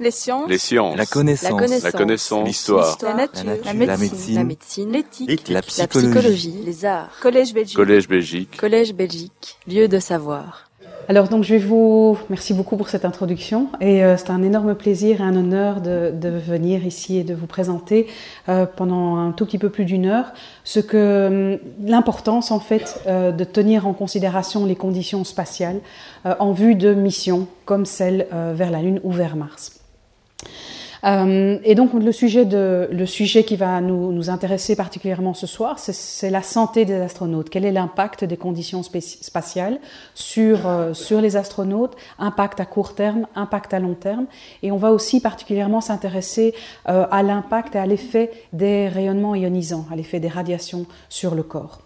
Les sciences. Les sciences. La connaissance. La connaissance. L'histoire. La nature. La La nature. médecine. La médecine. L'éthique. La La psychologie. psychologie. Les arts. Collège Belgique. Collège Belgique. Collège Belgique. Lieu de savoir. Alors donc je vais vous merci beaucoup pour cette introduction et euh, c'est un énorme plaisir et un honneur de, de venir ici et de vous présenter euh, pendant un tout petit peu plus d'une heure ce que hum, l'importance en fait euh, de tenir en considération les conditions spatiales euh, en vue de missions comme celle euh, vers la Lune ou vers Mars. Euh, et donc le sujet, de, le sujet qui va nous, nous intéresser particulièrement ce soir, c'est- la santé des astronautes. Quel est l'impact des conditions spatiales sur, euh, sur les astronautes? Impact à court terme, impact à long terme. Et on va aussi particulièrement s'intéresser euh, à l'impact et à l'effet des rayonnements ionisants, à l'effet des radiations sur le corps.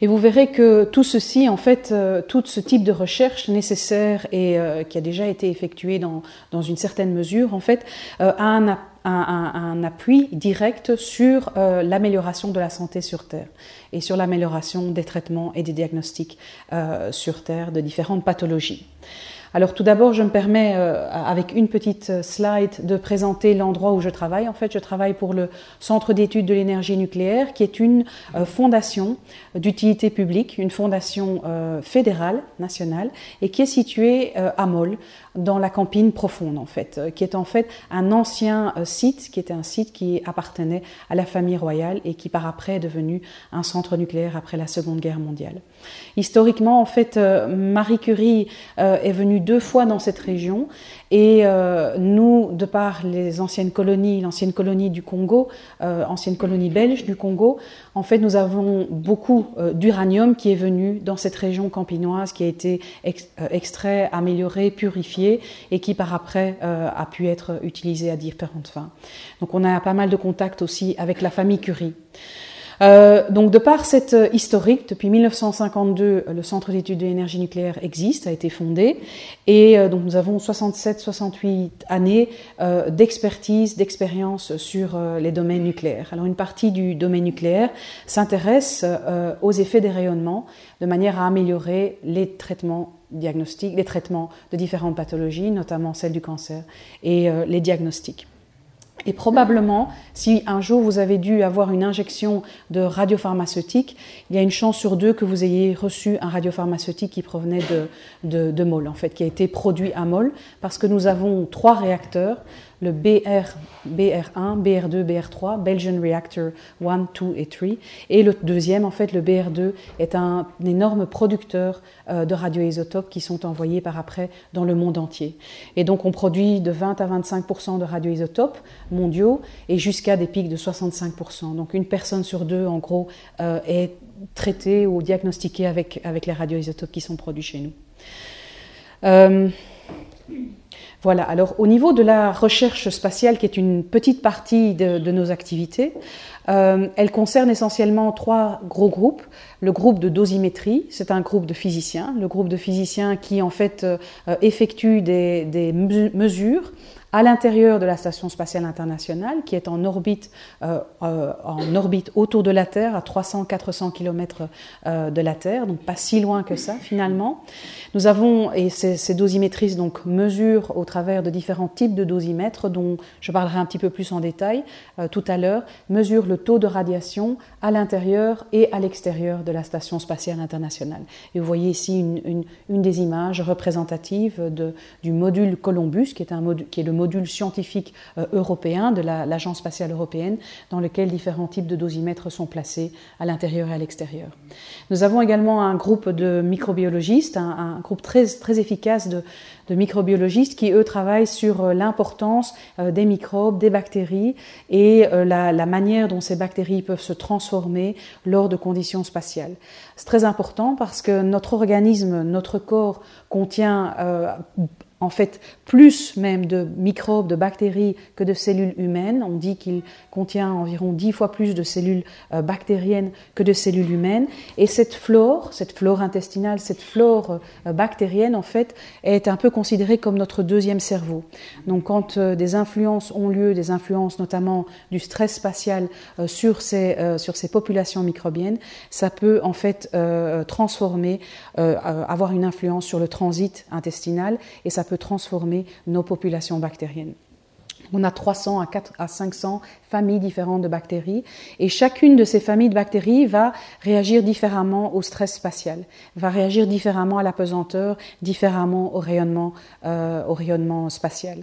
Et vous verrez que tout ceci, en fait, euh, tout ce type de recherche nécessaire et euh, qui a déjà été effectué dans, dans une certaine mesure, en fait, euh, a un, ap- un- un- un appui direct sur l'amélioration de la santé sur Terre et sur l'amélioration des traitements et des diagnostics sur Terre de différentes pathologies. Alors tout d'abord, je me permets, euh, avec une petite euh, slide, de présenter l'endroit où je travaille. En fait, je travaille pour le Centre d'études de l'énergie nucléaire, qui est une euh, fondation d'utilité publique, une fondation fédérale, nationale, et qui est située à Moll, dans la campine profonde, en fait, euh, qui est en fait un ancien euh, site, qui était un site qui appartenait à la famille royale et qui par après est devenu un centre nucléaire après la Seconde Guerre mondiale. Historiquement, en fait, euh, Marie Curie est venue deux fois dans cette région et euh, nous, de par les anciennes colonies, l'ancienne colonie du Congo, euh, ancienne colonie belge du Congo, en fait, nous avons beaucoup euh, d'uranium qui est venu dans cette région campinoise, qui a été euh, extrait, amélioré, purifié et qui par après euh, a pu être utilisé à différentes fins. Donc on a pas mal de contacts aussi avec la famille Curie. Euh, donc, de par cette euh, historique, depuis 1952, euh, le Centre d'études de l'énergie nucléaire existe, a été fondé, et donc nous avons 67-68 années d'expertise, d'expérience sur les domaines nucléaires. Alors, une partie du domaine nucléaire s'intéresse aux effets des rayonnements de manière à améliorer les traitements diagnostiques, les traitements de différentes pathologies, notamment celle du cancer, et les diagnostics. Et probablement, si un jour vous avez dû avoir une injection de radiopharmaceutique, il y a une chance sur deux que vous ayez reçu un radiopharmaceutique qui provenait de, de, Moll, en fait, qui a été produit à Moll, parce que nous avons trois réacteurs, le BR, BR1, BR2, BR3, Belgian Reactor 1, 2 et 3. Et le deuxième, en fait, le BR2, est un, énorme producteur euh, de radioisotopes qui sont envoyés par après dans le monde entier. Et donc, on produit de 20 à 25% de radioisotopes mondiaux et jusqu'à des pics de 65% Donc, une personne sur deux, en gros, euh, est traitée ou diagnostiquée avec, avec les radioisotopes qui sont produits chez nous. Euh, voilà, alors au niveau de la recherche spatiale, qui est une petite partie de, nos activités, euh, elle concerne essentiellement trois gros groupes. Le groupe de dosimétrie, c'est un groupe de physiciens, le groupe de physiciens qui en fait euh, effectue des mesures à l'intérieur de la Station spatiale internationale, qui est en orbite, euh, euh, en orbite autour de la Terre, à 300-400 km euh, de la Terre, donc pas si loin que ça finalement. Nous avons, et ces, ces dosimétristes donc mesurent au travers de différents types de dosimètres, dont je parlerai un petit peu plus en détail tout à l'heure, mesurent le taux de radiation à l'intérieur et à l'extérieur de la Station spatiale internationale. Et vous voyez ici une, des images représentatives du module Columbus, qui est, un module, qui est le module scientifique euh, européen de l'Agence la, spatiale européenne, dans lequel différents types de dosimètres sont placés à l'intérieur et à l'extérieur. Nous avons également un groupe de microbiologistes, un, groupe très, très efficace de, microbiologistes qui, eux, travaillent sur euh, l'importance euh, des microbes, des bactéries et la, manière dont ces bactéries peuvent se transformer lors de conditions spatiales. C'est très important parce que notre organisme, notre corps contient en fait plus même de microbes, de bactéries que de cellules humaines. On dit qu'il contient environ dix fois plus de cellules euh, bactériennes que de cellules humaines. Et cette flore, cette flore intestinale, cette flore euh, bactérienne, en fait, est un peu considérée comme notre deuxième cerveau. Donc quand euh, des influences ont lieu, des influences notamment du stress spatial sur ces, sur ces populations microbiennes, ça peut en fait transformer, avoir une influence sur le transit intestinal et ça peut transformer nos populations bactériennes. On a 300 à, 4, à 500 familles différentes de bactéries et chacune de ces familles de bactéries va réagir différemment au stress spatial, va réagir différemment à la pesanteur, différemment au rayonnement, euh, au rayonnement spatial.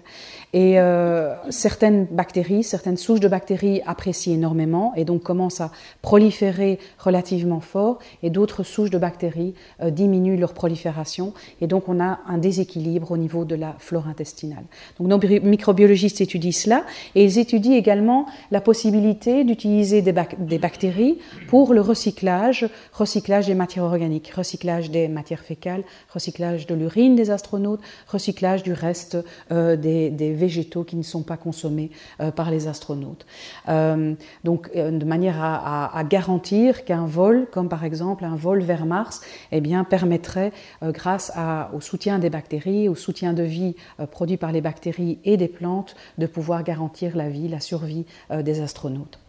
Et euh, certaines bactéries, certaines souches de bactéries apprécient énormément et donc commencent à proliférer relativement fort et d'autres souches de bactéries euh, diminuent leur prolifération et donc on a un déséquilibre au niveau de la flore intestinale. Donc nos microbiologistes étudient cela et ils étudient également la possibilité d'utiliser des, bactéries pour le recyclage, recyclage des matières organiques, recyclage des matières fécales, recyclage de l'urine des astronautes, recyclage du reste euh, des, végétaux qui ne sont pas consommés euh, par les astronautes. Euh, donc, de manière à, garantir qu'un vol, comme par exemple un vol vers Mars, eh bien, permettrait, grâce au soutien des bactéries, au soutien de vie produit par les bactéries et des plantes, de pouvoir garantir la vie, la survie des astronautes.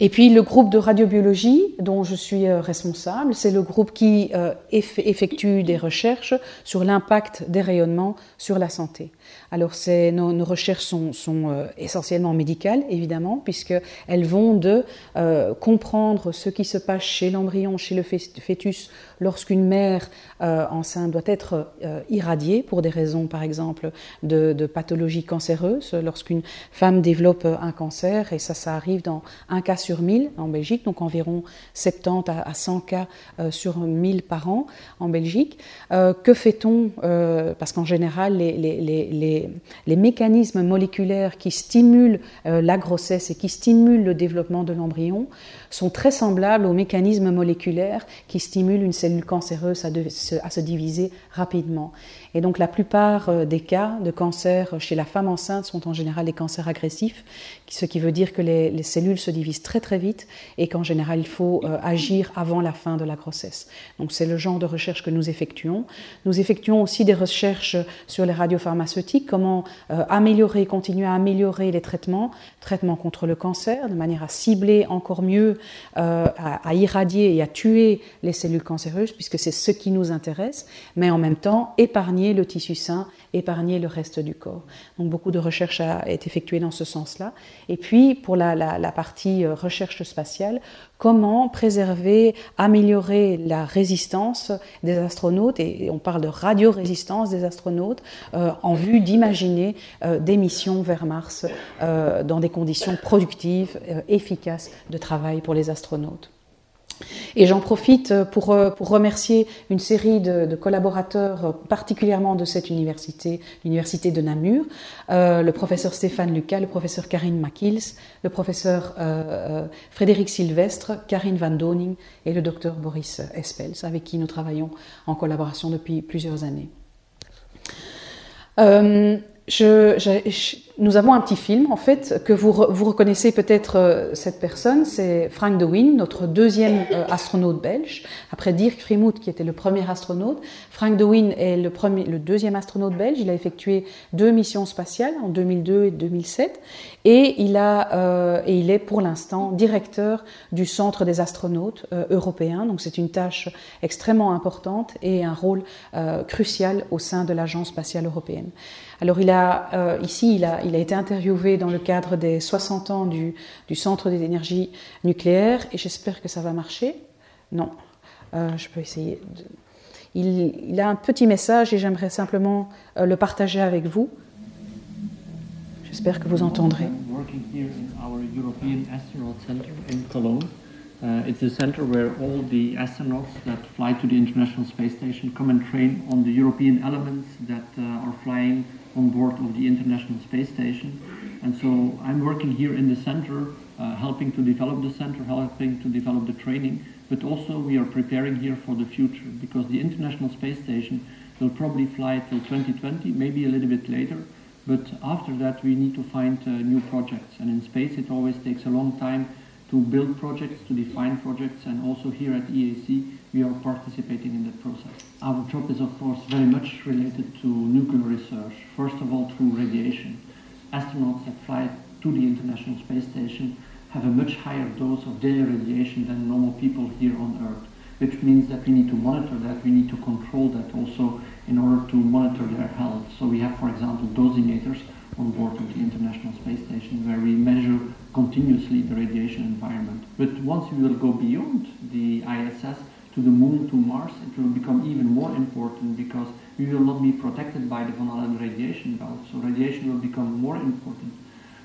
Et puis le groupe de radiobiologie dont je suis euh, responsable, c'est le groupe qui euh, effectue des recherches sur l'impact des rayonnements sur la santé. Alors nos, recherches sont, sont essentiellement médicales, évidemment, puisqu'elles vont de comprendre ce qui se passe chez l'embryon, chez le fœtus, lorsqu'une mère euh, enceinte doit être euh, irradiée pour des raisons, par exemple, de, pathologie cancéreuse, lorsqu'une femme développe un cancer, et ça, ça arrive dans un cas sur mille en Belgique, donc environ 70 à 100 cas euh, sur 1000 par an en Belgique. que fait-on Parce qu'en général, les, les, mécanismes moléculaires qui stimulent la grossesse et qui stimulent le développement de l'embryon sont très semblables aux mécanismes moléculaires qui stimulent une cellule cancéreuse à, se diviser rapidement. Et donc la plupart euh, des cas de cancer chez la femme enceinte sont en général des cancers agressifs, ce qui veut dire que les, cellules se divisent très très vite et qu'en général il faut euh, agir avant la fin de la grossesse. Donc c'est le genre de recherche que nous effectuons. Nous effectuons aussi des recherches sur les radiopharmaceutiques, comment euh, améliorer, continuer à améliorer les traitements, traitements contre le cancer, de manière à cibler encore mieux, à, à irradier et à tuer les cellules cancéreuses, puisque c'est ce qui nous intéresse, mais en même temps épargner le tissu sain, épargner le reste du corps. Donc beaucoup de recherche a été effectuée dans ce sens-là. Et puis pour la, partie euh, recherche spatiale, comment préserver, améliorer la résistance des astronautes, et on parle de radio-résistance des astronautes, euh, en vue d'imaginer euh, des missions vers Mars dans des conditions productives, efficaces de travail pour les astronautes. Et j'en profite pour, euh, pour, remercier une série de, collaborateurs, euh, particulièrement de cette université, l'université de Namur, euh, le professeur Stéphane Lucas, le professeur Karine Makils, le professeur euh, Frédéric Sylvestre, Karine Van Doning et le docteur Boris Espels, avec qui nous travaillons en collaboration depuis plusieurs années. Euh, nous avons un petit film, en fait, que vous, reconnaissez peut-être euh, cette personne, c'est Frank de Wien, notre deuxième euh, astronaute belge. Après Dirk Frimout, qui était le premier astronaute, Frank de Wien est le, deuxième astronaute belge. Il a effectué deux missions spatiales en 2002 et 2007, et il, euh, et il est pour l'instant directeur du Centre des astronautes européens. Donc c'est une tâche extrêmement importante et un rôle crucial au sein de l'Agence spatiale européenne. Alors il a, ici, il a, il a été interviewé dans le cadre des 60 ans du, du Centre des énergies nucléaires et j'espère que ça va marcher. Non, euh, je peux essayer. De... Il, il, a un petit message et j'aimerais simplement euh, le partager avec vous. J'espère que vous entendrez. Uh, it's a center where all the astronauts that fly to the International Space Station come and train on the European elements that uh, are flying on board of the International Space Station. And so I'm working here in the center, uh, helping to develop the center, helping to develop the training, but also we are preparing here for the future because the International Space Station will probably fly till 2020, maybe a little bit later. But after that, we need to find uh, new projects. And in space, it always takes a long time to build projects, to define projects, and also here at EAC, we are participating in that process. Our job is, of course, very much related to nuclear research, first of all through radiation. Astronauts that fly to the International Space Station have a much higher dose of daily radiation than normal people here on Earth, which means that we need to monitor that, we need to control that also in order to monitor their health. So we have, for example, dosimeters on board of the International Space Station where we measure continuously the radiation environment. But once we will go beyond the ISS to the Moon, to Mars, it will become even more important because we will not be protected by the Van Allen radiation belt. So radiation will become more important.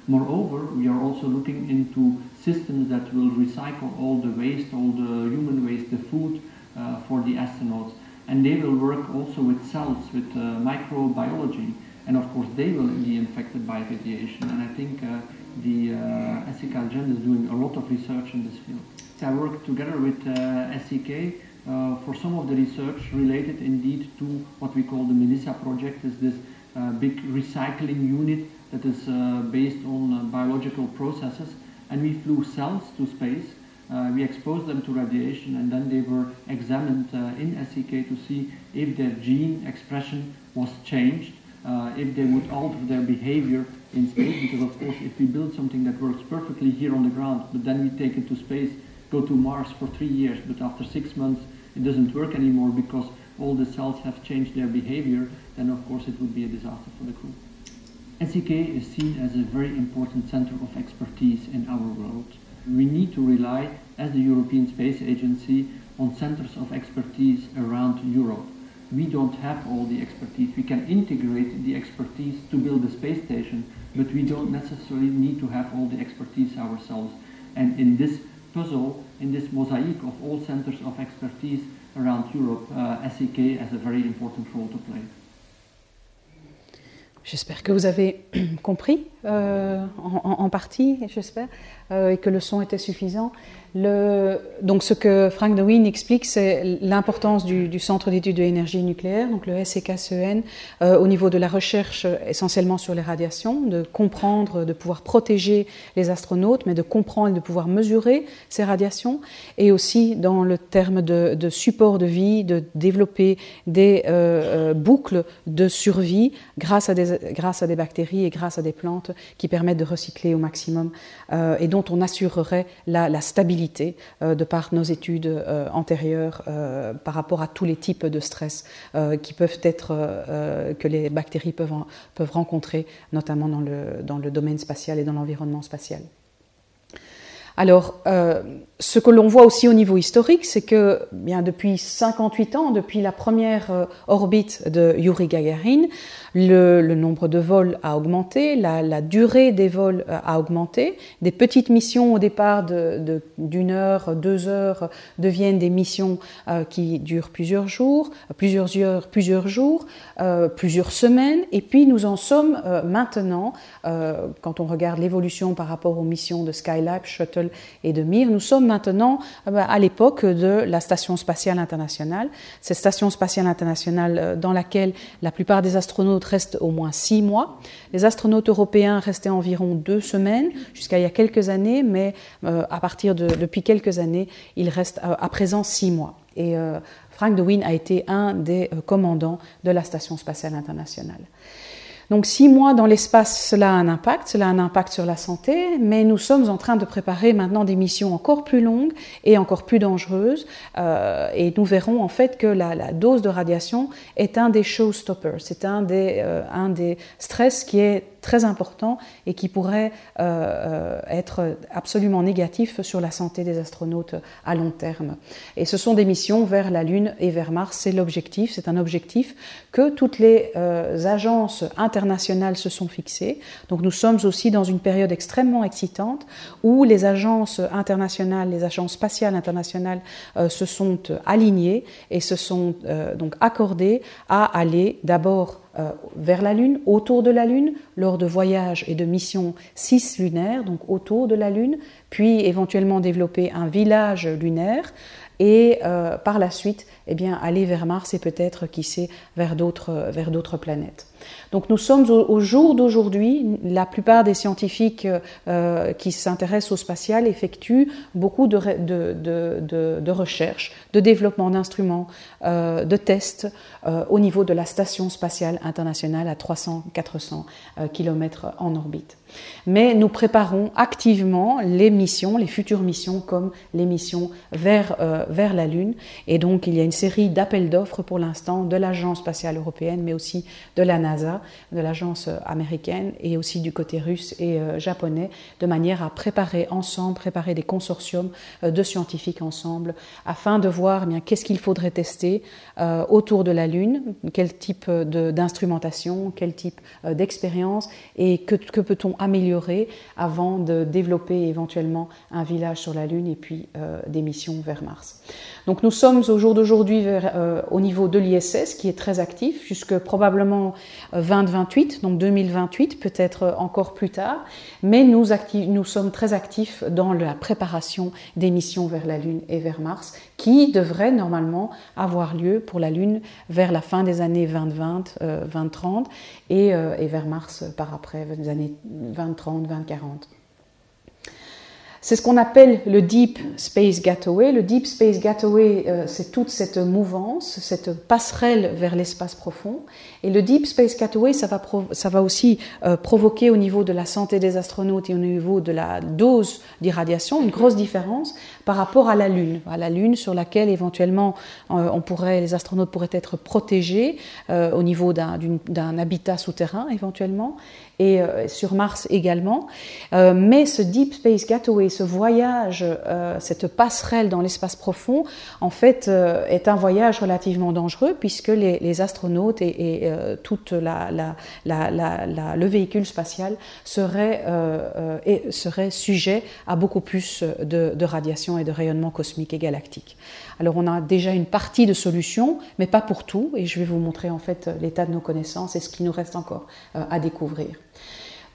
Moreover, we are also looking into systems that will recycle all the waste, all the human waste, the food uh, for the astronauts. And they will work also with cells, with uh, microbiology. And of course, they will be infected by radiation. And I think uh, the uh, SEK is doing a lot of research in this field. I work together with uh, SEK uh, for some of the research related indeed to what we call the Melissa project, is this uh, big recycling unit that is uh, based on uh, biological processes. And we flew cells to space. Uh, we exposed them to radiation and then they were examined in SEK to see if their gene expression was changed, Uh, if they would alter their behavior in space because of course if we build something that works perfectly here on the ground but then we take it to space go to Mars for three years but after six months it doesn't work anymore because all the cells have changed their behavior then of course it would be a disaster for the crew. SEK is seen as a very important center of expertise in our world. We need to rely, as the European Space Agency, on centers of expertise around Europe. We don't have all the expertise. We can integrate the expertise to build a space station, but we don't necessarily need to have all the expertise ourselves. And in this puzzle, in this mosaic of all centers of expertise around Europe, uh, SEK has a very important role to play. J'espère que vous avez compris euh, en, en, partie, j'espère, euh, et que le son était suffisant. Donc ce que Frank de Wien explique, c'est l'importance du, Centre d'études de l'énergie nucléaire, donc le SEKCEN, euh, au niveau de la recherche essentiellement sur les radiations, de comprendre, de pouvoir protéger les astronautes, mais de comprendre et de pouvoir mesurer ces radiations, et aussi dans le terme de, support de vie, de développer des euh, euh boucles de survie grâce à, des, bactéries et grâce à des plantes qui permettent de recycler au maximum euh, et dont on assurerait la stabilité euh, de par nos études euh, antérieures euh, par rapport à tous les types de stress qui peuvent être, que les bactéries peuvent, peuvent rencontrer, notamment dans le, domaine spatial et dans l'environnement spatial. Alors, ce que l'on voit aussi au niveau historique, c'est que bien depuis 58 ans, depuis la première orbite de Yuri Gagarin, le, nombre de vols a augmenté, la, durée des vols euh, a augmenté. Des petites missions au départ d'une heure, deux heures deviennent des missions euh, qui durent plusieurs jours, plusieurs heures, plusieurs jours, euh, plusieurs semaines. Et puis nous en sommes maintenant, quand on regarde l'évolution par rapport aux missions de Skylab, Shuttle et de Mir, nous sommes maintenant à l'époque de la Station spatiale internationale. Cette Station spatiale internationale dans laquelle la plupart des astronautes restent au moins six mois. Les astronautes européens restaient environ deux semaines jusqu'à il y a quelques années, mais euh, à partir de depuis quelques années, ils restent euh, à présent six mois. Et euh, Frank de a été un des commandants de la Station spatiale internationale. Donc six mois dans l'espace, cela a un impact, cela a un impact sur la santé, mais nous sommes en train de préparer maintenant des missions encore plus longues et encore plus dangereuses, euh, et nous verrons en fait que la, dose de radiation est un des showstoppers, c'est un des, euh, stress qui est très important et qui pourrait euh, être absolument négatif sur la santé des astronautes à long terme. Et ce sont des missions vers la Lune et vers Mars, c'est l'objectif, c'est un objectif que toutes les agences internationales se sont fixées. Donc nous sommes aussi dans une période extrêmement excitante où les agences internationales, les agences spatiales internationales euh, se sont alignées et se sont euh, donc accordées à aller d'abord euh, vers la Lune, autour de la Lune, lors de voyages et de missions cislunaires, donc autour de la Lune, puis éventuellement développer un village lunaire et euh, par la suite eh bien, aller vers Mars et peut-être, qui sait, vers d'autres planètes. Donc nous sommes au, jour d'aujourd'hui, la plupart des scientifiques euh, qui s'intéressent au spatial effectuent beaucoup de, recherches, de développement d'instruments, euh, de tests euh, au niveau de la station spatiale internationale à 300-400 km en orbite. Mais nous préparons activement les missions, les futures missions comme les missions vers, euh, vers la Lune. Et donc il y a une série d'appels d'offres pour l'instant de l'Agence spatiale européenne, mais aussi de la NASA, de l'agence américaine et aussi du côté russe et euh, japonais, de manière à préparer ensemble, préparer des consortiums euh, de scientifiques ensemble, afin de voir eh qu'est-ce qu'il faudrait tester autour de la Lune, quel type d'instrumentation, quel type d'expérience et que, que peut-on améliorer avant de développer éventuellement un village sur la Lune et puis euh, des missions vers Mars. Donc nous sommes au jour d'aujourd'hui euh, au niveau de l'ISS qui est très actif jusque probablement 2028, euh, donc 2028 peut-être encore plus tard, mais nous, nous sommes très actifs dans la préparation des missions vers la Lune et vers Mars qui devraient normalement avoir lieu pour la Lune vers la fin des années 2020, 2030 et, et vers Mars par après, les années 2030, 2040. C'est ce qu'on appelle le Deep Space Gateway. Le Deep Space Gateway, euh, c'est toute cette mouvance, cette passerelle vers l'espace profond. Et le Deep Space Gateway, ça va, ça va aussi euh, provoquer au niveau de la santé des astronautes et au niveau de la dose d'irradiation une grosse différence par rapport à la Lune. À la Lune sur laquelle éventuellement euh, les astronautes pourraient être protégés au niveau d'un habitat souterrain éventuellement et euh, sur Mars également. Euh, mais ce Deep Space Gateway, ce voyage, euh, cette passerelle dans l'espace profond, en fait, est un voyage relativement dangereux puisque les, astronautes et, tout le véhicule spatial seraient, et serait sujet à beaucoup plus de radiation et de rayonnement cosmique et galactique. Alors on a déjà une partie de solution, mais pas pour tout, et je vais vous montrer en fait l'état de nos connaissances et ce qui nous reste encore à découvrir.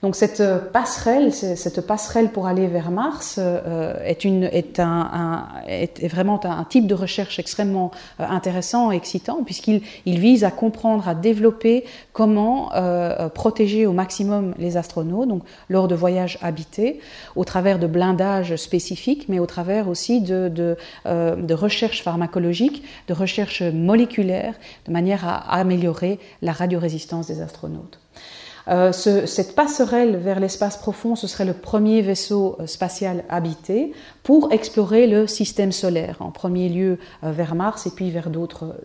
Donc cette euh, passerelle, cette passerelle pour aller vers Mars euh, est, une, est, un, est, vraiment un, type de recherche extrêmement euh, intéressant et excitant puisqu'il il vise à comprendre, à développer comment protéger au maximum les astronautes, donc lors de voyages habités, au travers de blindages spécifiques, mais au travers aussi de, de, de recherches pharmacologiques, de recherches moléculaires, de manière à améliorer la radiorésistance des astronautes. Euh, cette passerelle vers l'espace profond, ce serait le premier vaisseau euh, spatial habité pour explorer le système solaire, en premier lieu euh, vers Mars et puis vers d'autres,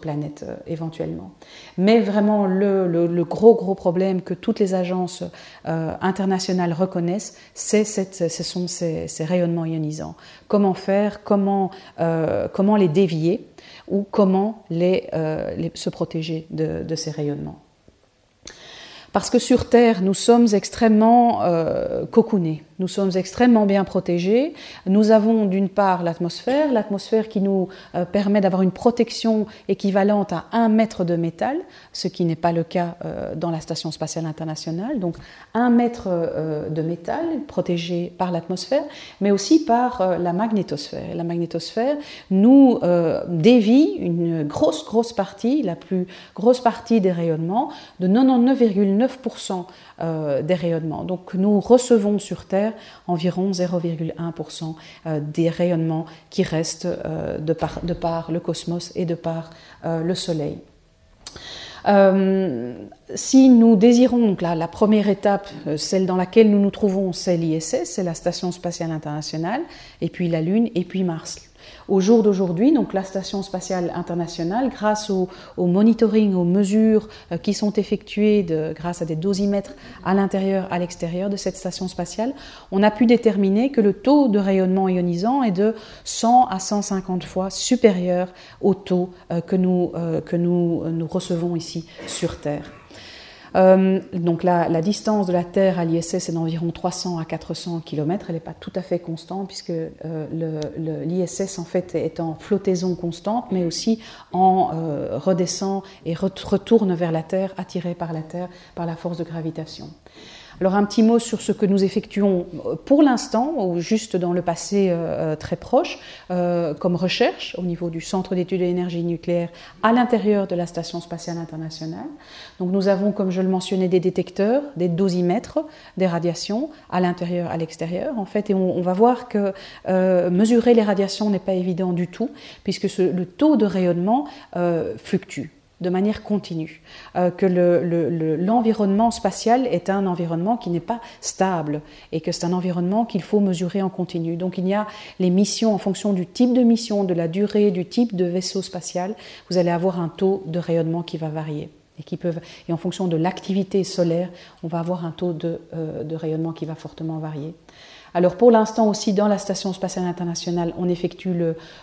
planètes éventuellement. Mais vraiment, le, gros, problème que toutes les agences internationales reconnaissent, c'est ce sont ces, rayonnements ionisants. Comment faire, comment, les dévier ou comment se protéger de ces rayonnements. Parce que sur Terre, nous sommes extrêmement euh, cocoonés. Nous sommes extrêmement bien protégés. Nous avons d'une part l'atmosphère, l'atmosphère qui nous euh, permet d'avoir une protection équivalente à un mètre de métal, ce qui n'est pas le cas euh, dans la Station spatiale internationale. Donc un mètre euh, de métal protégé par l'atmosphère, mais aussi par la magnétosphère. la magnétosphère nous dévie une grosse, grosse partie, la plus grosse partie des rayonnements, de 99,9% euh, des rayonnements. Donc nous recevons sur Terre environ 0,1% euh, des rayonnements qui restent euh, de, par, le cosmos et de par le Soleil. si nous désirons, donc la, première étape, celle dans laquelle nous nous trouvons, c'est l'ISS, c'est la Station spatiale internationale, et puis la Lune, et puis Mars. Au jour d'aujourd'hui, donc la Station spatiale internationale, grâce au, monitoring, aux mesures euh, qui sont effectuées grâce à des dosimètres à l'intérieur, à l'extérieur de cette station spatiale, on a pu déterminer que le taux de rayonnement ionisant est de 100 à 150 fois supérieur au taux euh, que euh, nous recevons ici sur Terre. Euh, donc la, distance de la Terre à l'ISS est d'environ 300 à 400 km. Elle n'est pas tout à fait constante puisque euh, l'ISS en fait est en flottaison constante, mais aussi en euh, redescend et retourne vers la Terre, attiré par la Terre par la force de gravitation. Alors un petit mot sur ce que nous effectuons pour l'instant, ou juste dans le passé très proche, comme recherche au niveau du Centre d'études de l'énergie nucléaire à l'intérieur de la Station spatiale internationale. Donc nous avons, comme je le mentionnais, des détecteurs, des dosimètres des radiations à l'intérieur, à l'extérieur, en fait, et on, va voir que mesurer les radiations n'est pas évident du tout, puisque le taux de rayonnement fluctue de manière continue, euh, que l'environnement spatial est un environnement qui n'est pas stable et que c'est un environnement qu'il faut mesurer en continu. Donc il y a les missions en fonction du type de mission, de la durée, du type de vaisseau spatial, vous allez avoir un taux de rayonnement qui va varier. Et, qui peuvent, et en fonction de l'activité solaire, on va avoir un taux de, euh, de rayonnement qui va fortement varier. Alors pour l'instant aussi dans la Station spatiale internationale, on effectue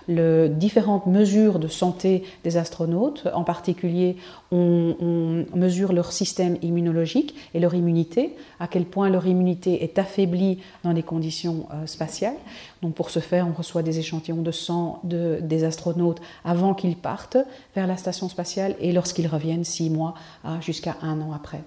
différentes mesures de santé des astronautes. En particulier, on, mesure leur système immunologique et leur immunité, à quel point leur immunité est affaiblie dans les conditions euh, spatiales. Donc pour ce faire, on reçoit des échantillons de sang des astronautes avant qu'ils partent vers la station spatiale et lorsqu'ils reviennent six mois jusqu'à un an après.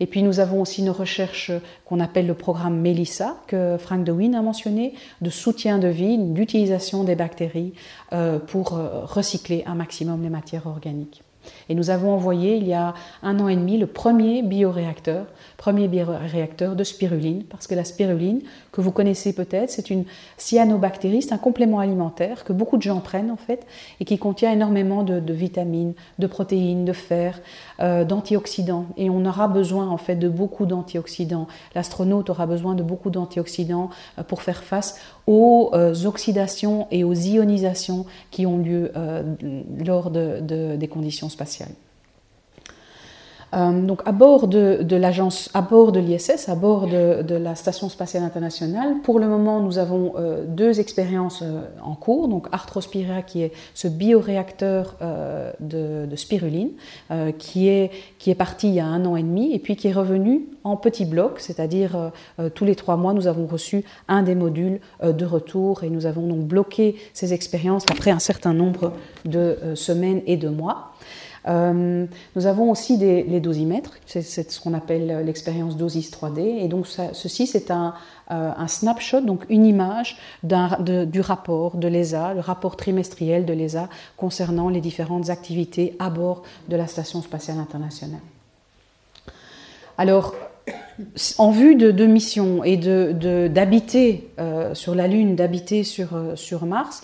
Et puis nous avons aussi une recherche qu'on appelle le programme MELISA, que Frank DeWin a mentionné, de soutien de vie, d'utilisation des bactéries euh, pour euh, recycler un maximum les matières organiques. Et nous avons envoyé il y a un an et demi le premier bioréacteur, premier de spiruline, parce que la spiruline, que vous connaissez peut-être, c'est une cyanobactérie, c'est un complément alimentaire que beaucoup de gens prennent en fait, et qui contient énormément de, vitamines, de protéines, de fer, euh, d'antioxydants. Et on aura besoin en fait de beaucoup d'antioxydants. L'astronaute aura besoin de beaucoup d'antioxydants euh, pour faire face aux euh, oxydations et aux ionisations qui ont lieu lors des conditions spatiales. Euh, donc à bord de, l'agence, à bord de l'ISS, à bord de, la Station spatiale internationale, pour le moment, nous avons euh, deux expériences euh, en cours. Donc Arthrospira, qui est ce bioréacteur de, spiruline, qui est qui est parti il y a un an et demi, et puis qui est revenu en petits blocs, c'est-à-dire tous les trois mois, nous avons reçu un des modules de retour, et nous avons donc bloqué ces expériences après un certain nombre de semaines et de mois. Euh, nous avons aussi les dosimètres, c'est ce qu'on appelle l'expérience Dosis 3D. Et donc ceci, c'est un, euh, un, snapshot, donc une image du rapport de l'ESA, le rapport trimestriel de l'ESA concernant les différentes activités à bord de la Station spatiale internationale. Alors, en vue de, de missions et d'habiter de, euh, sur la Lune, d'habiter sur, Mars,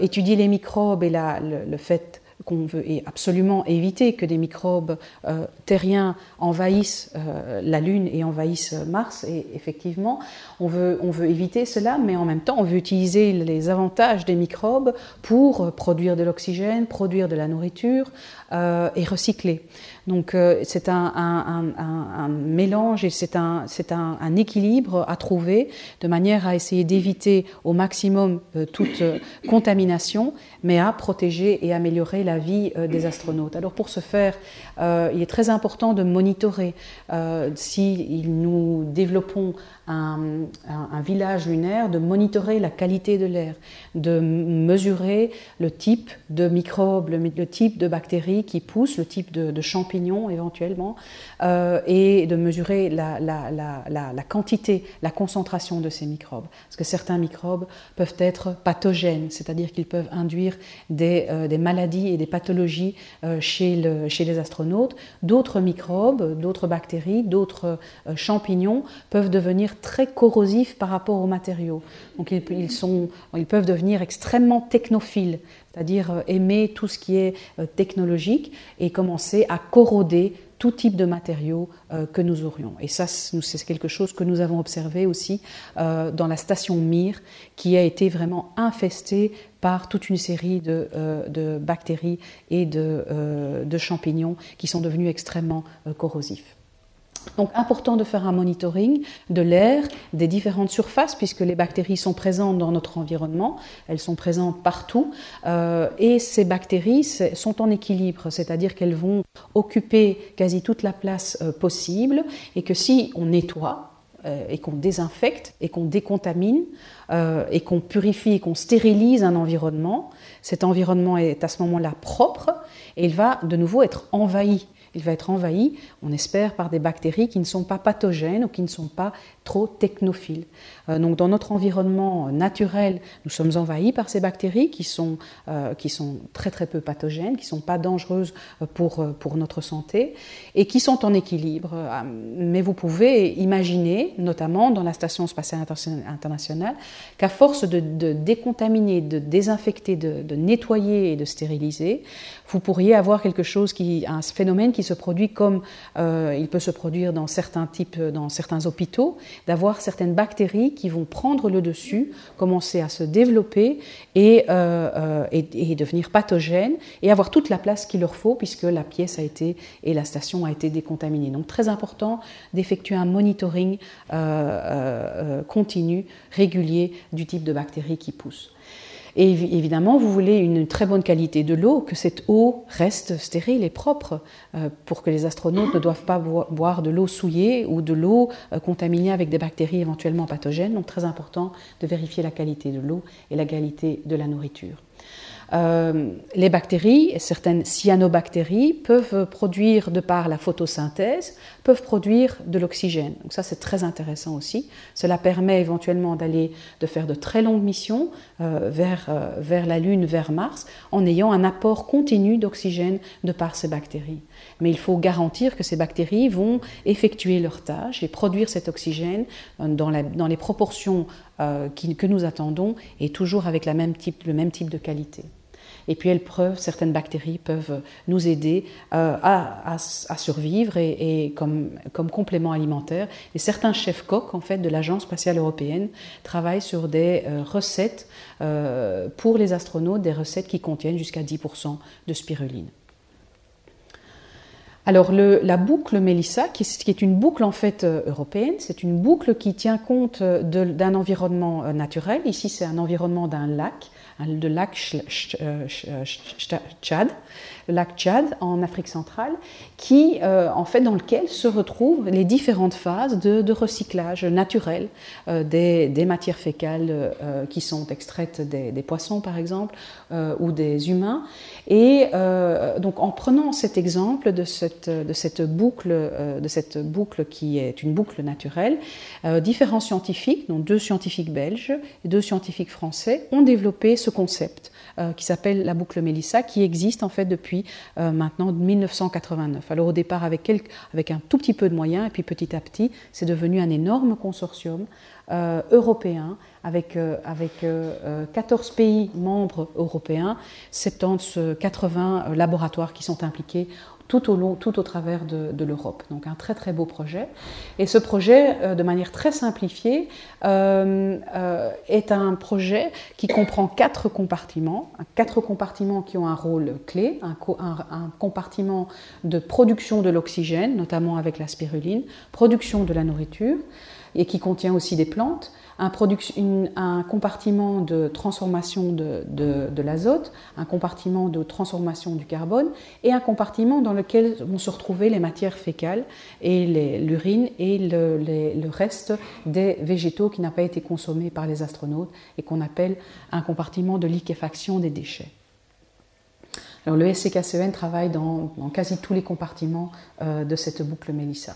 étudier les microbes et le fait qu'on veut absolument éviter que des microbes euh, terriens envahissent euh, la Lune et envahissent Mars. Et effectivement, on veut, éviter cela, mais en même temps, on veut utiliser les avantages des microbes pour produire de l'oxygène, produire de la nourriture euh, et recycler. Donc c'est un, mélange et c'est un, un, équilibre à trouver de manière à essayer d'éviter au maximum toute contamination, mais à protéger et améliorer la vie des astronautes. Alors pour ce faire, il est très important de monitorer si nous développons un, village lunaire, de monitorer la qualité de l'air, de mesurer le type de microbes, le, type de bactéries qui poussent, le type de, champignons éventuellement, euh, et de mesurer la, quantité, la concentration de ces microbes. Parce que certains microbes peuvent être pathogènes, c'est-à-dire qu'ils peuvent induire des, euh, maladies et des pathologies euh, chez les astronautes. D'autres microbes, d'autres bactéries, d'autres champignons peuvent devenir très corrosifs par rapport aux matériaux. Donc ils, sont, ils peuvent devenir extrêmement technophiles, c'est-à-dire euh, aimer tout ce qui est euh, technologique et commencer à corroder tout type de matériaux euh, que nous aurions. Et ça, c'est quelque chose que nous avons observé aussi dans la station Mir, qui a été vraiment infestée par toute une série de, de bactéries et de, de, champignons qui sont devenus extrêmement corrosifs. Donc important de faire un monitoring de l'air, des différentes surfaces, puisque les bactéries sont présentes dans notre environnement, elles sont présentes partout, euh, et ces bactéries sont en équilibre, c'est-à-dire qu'elles vont occuper quasi toute la place euh, possible, et que si on nettoie, euh, et qu'on désinfecte et qu'on décontamine et qu'on purifie et qu'on stérilise un environnement, cet environnement est à ce moment-là propre et il va de nouveau être envahi il va être envahi, on espère, par des bactéries qui ne sont pas pathogènes ou qui ne sont pas trop technophiles. Euh, donc dans notre environnement naturel, nous sommes envahis par ces bactéries qui sont, euh, qui sont très très peu pathogènes, qui ne sont pas dangereuses pour, pour notre santé et qui sont en équilibre. Mais vous pouvez imaginer, notamment dans la Station spatiale internationale, qu'à force de, de, décontaminer, de désinfecter, de, de nettoyer et de stériliser, vous pourriez avoir quelque chose qui, un phénomène qui se produit comme euh, il peut se produire dans certains types, dans certains hôpitaux, d'avoir certaines bactéries qui vont prendre le dessus, commencer à se développer et, euh, euh, et, et, devenir pathogènes et avoir toute la place qu'il leur faut puisque la pièce a été et la station a été décontaminée. Donc très important d'effectuer un monitoring continu, régulier du type de bactéries qui poussent. Et évidemment, vous voulez une très bonne qualité de l'eau, que cette eau reste stérile et propre, euh, pour que les astronautes ne doivent pas boire de l'eau souillée ou de l'eau euh, contaminée avec des bactéries éventuellement pathogènes. Donc très important de vérifier la qualité de l'eau et la qualité de la nourriture. Euh, les bactéries, certaines cyanobactéries, peuvent produire, de par la photosynthèse, peuvent produire de l'oxygène. Donc ça, c'est très intéressant aussi. Cela permet éventuellement d'aller, de faire de très longues missions euh, vers, euh, vers la Lune, vers Mars, en ayant un apport continu d'oxygène de par ces bactéries. Mais il faut garantir que ces bactéries vont effectuer leur tâche et produire cet oxygène dans, les proportions que nous attendons et toujours avec le même type de qualité. Et puis elles peuvent, certaines bactéries peuvent nous aider euh, à, à, survivre et, et comme, comme, complément alimentaire. Et certains chefs coqs en fait de l'Agence spatiale européenne travaillent sur des euh, recettes euh, pour les astronautes, des recettes qui contiennent jusqu'à 10% de spiruline. Alors la boucle Mélissa, qui, qui, est une boucle en fait européenne, c'est une boucle qui tient compte d'un environnement naturel. Ici, c'est un environnement d'un lac le lac Tchad, le lac Tchad en Afrique centrale, qui, euh, en fait, dans lequel se retrouvent les différentes phases de, recyclage naturel euh, des, matières fécales euh, qui sont extraites des, poissons, par exemple, ou des humains. Et donc, en prenant cet exemple de cette, boucle, de cette boucle qui est une boucle naturelle, différents scientifiques, donc deux scientifiques belges et deux scientifiques français, ont développé ce concept qui s'appelle la boucle Mélissa, qui existe en fait depuis euh, maintenant 1989. Alors au départ avec, avec un tout petit peu de moyens, et puis petit à petit, c'est devenu un énorme consortium euh, européen avec, euh, avec euh, 14 pays membres européens, 70, 80 laboratoires qui sont impliqués tout au, long, tout au travers de, l'Europe. Donc un très très beau projet. Et ce projet, euh, de manière très simplifiée, euh, euh, est un projet qui comprend quatre compartiments, quatre compartiments qui ont un rôle clé, un, un compartiment de production de l'oxygène, notamment avec la spiruline, production de la nourriture, et qui contient aussi des plantes, un, compartiment de transformation de, l'azote, un compartiment de transformation du carbone et un compartiment dans lequel vont se retrouver les matières fécales et l'urine et le, reste des végétaux qui n'a pas été consommé par les astronautes et qu'on appelle un compartiment de liquéfaction des déchets. Alors, le SCKCEN travaille dans, dans, quasi tous les compartiments euh, de cette boucle Mélissa.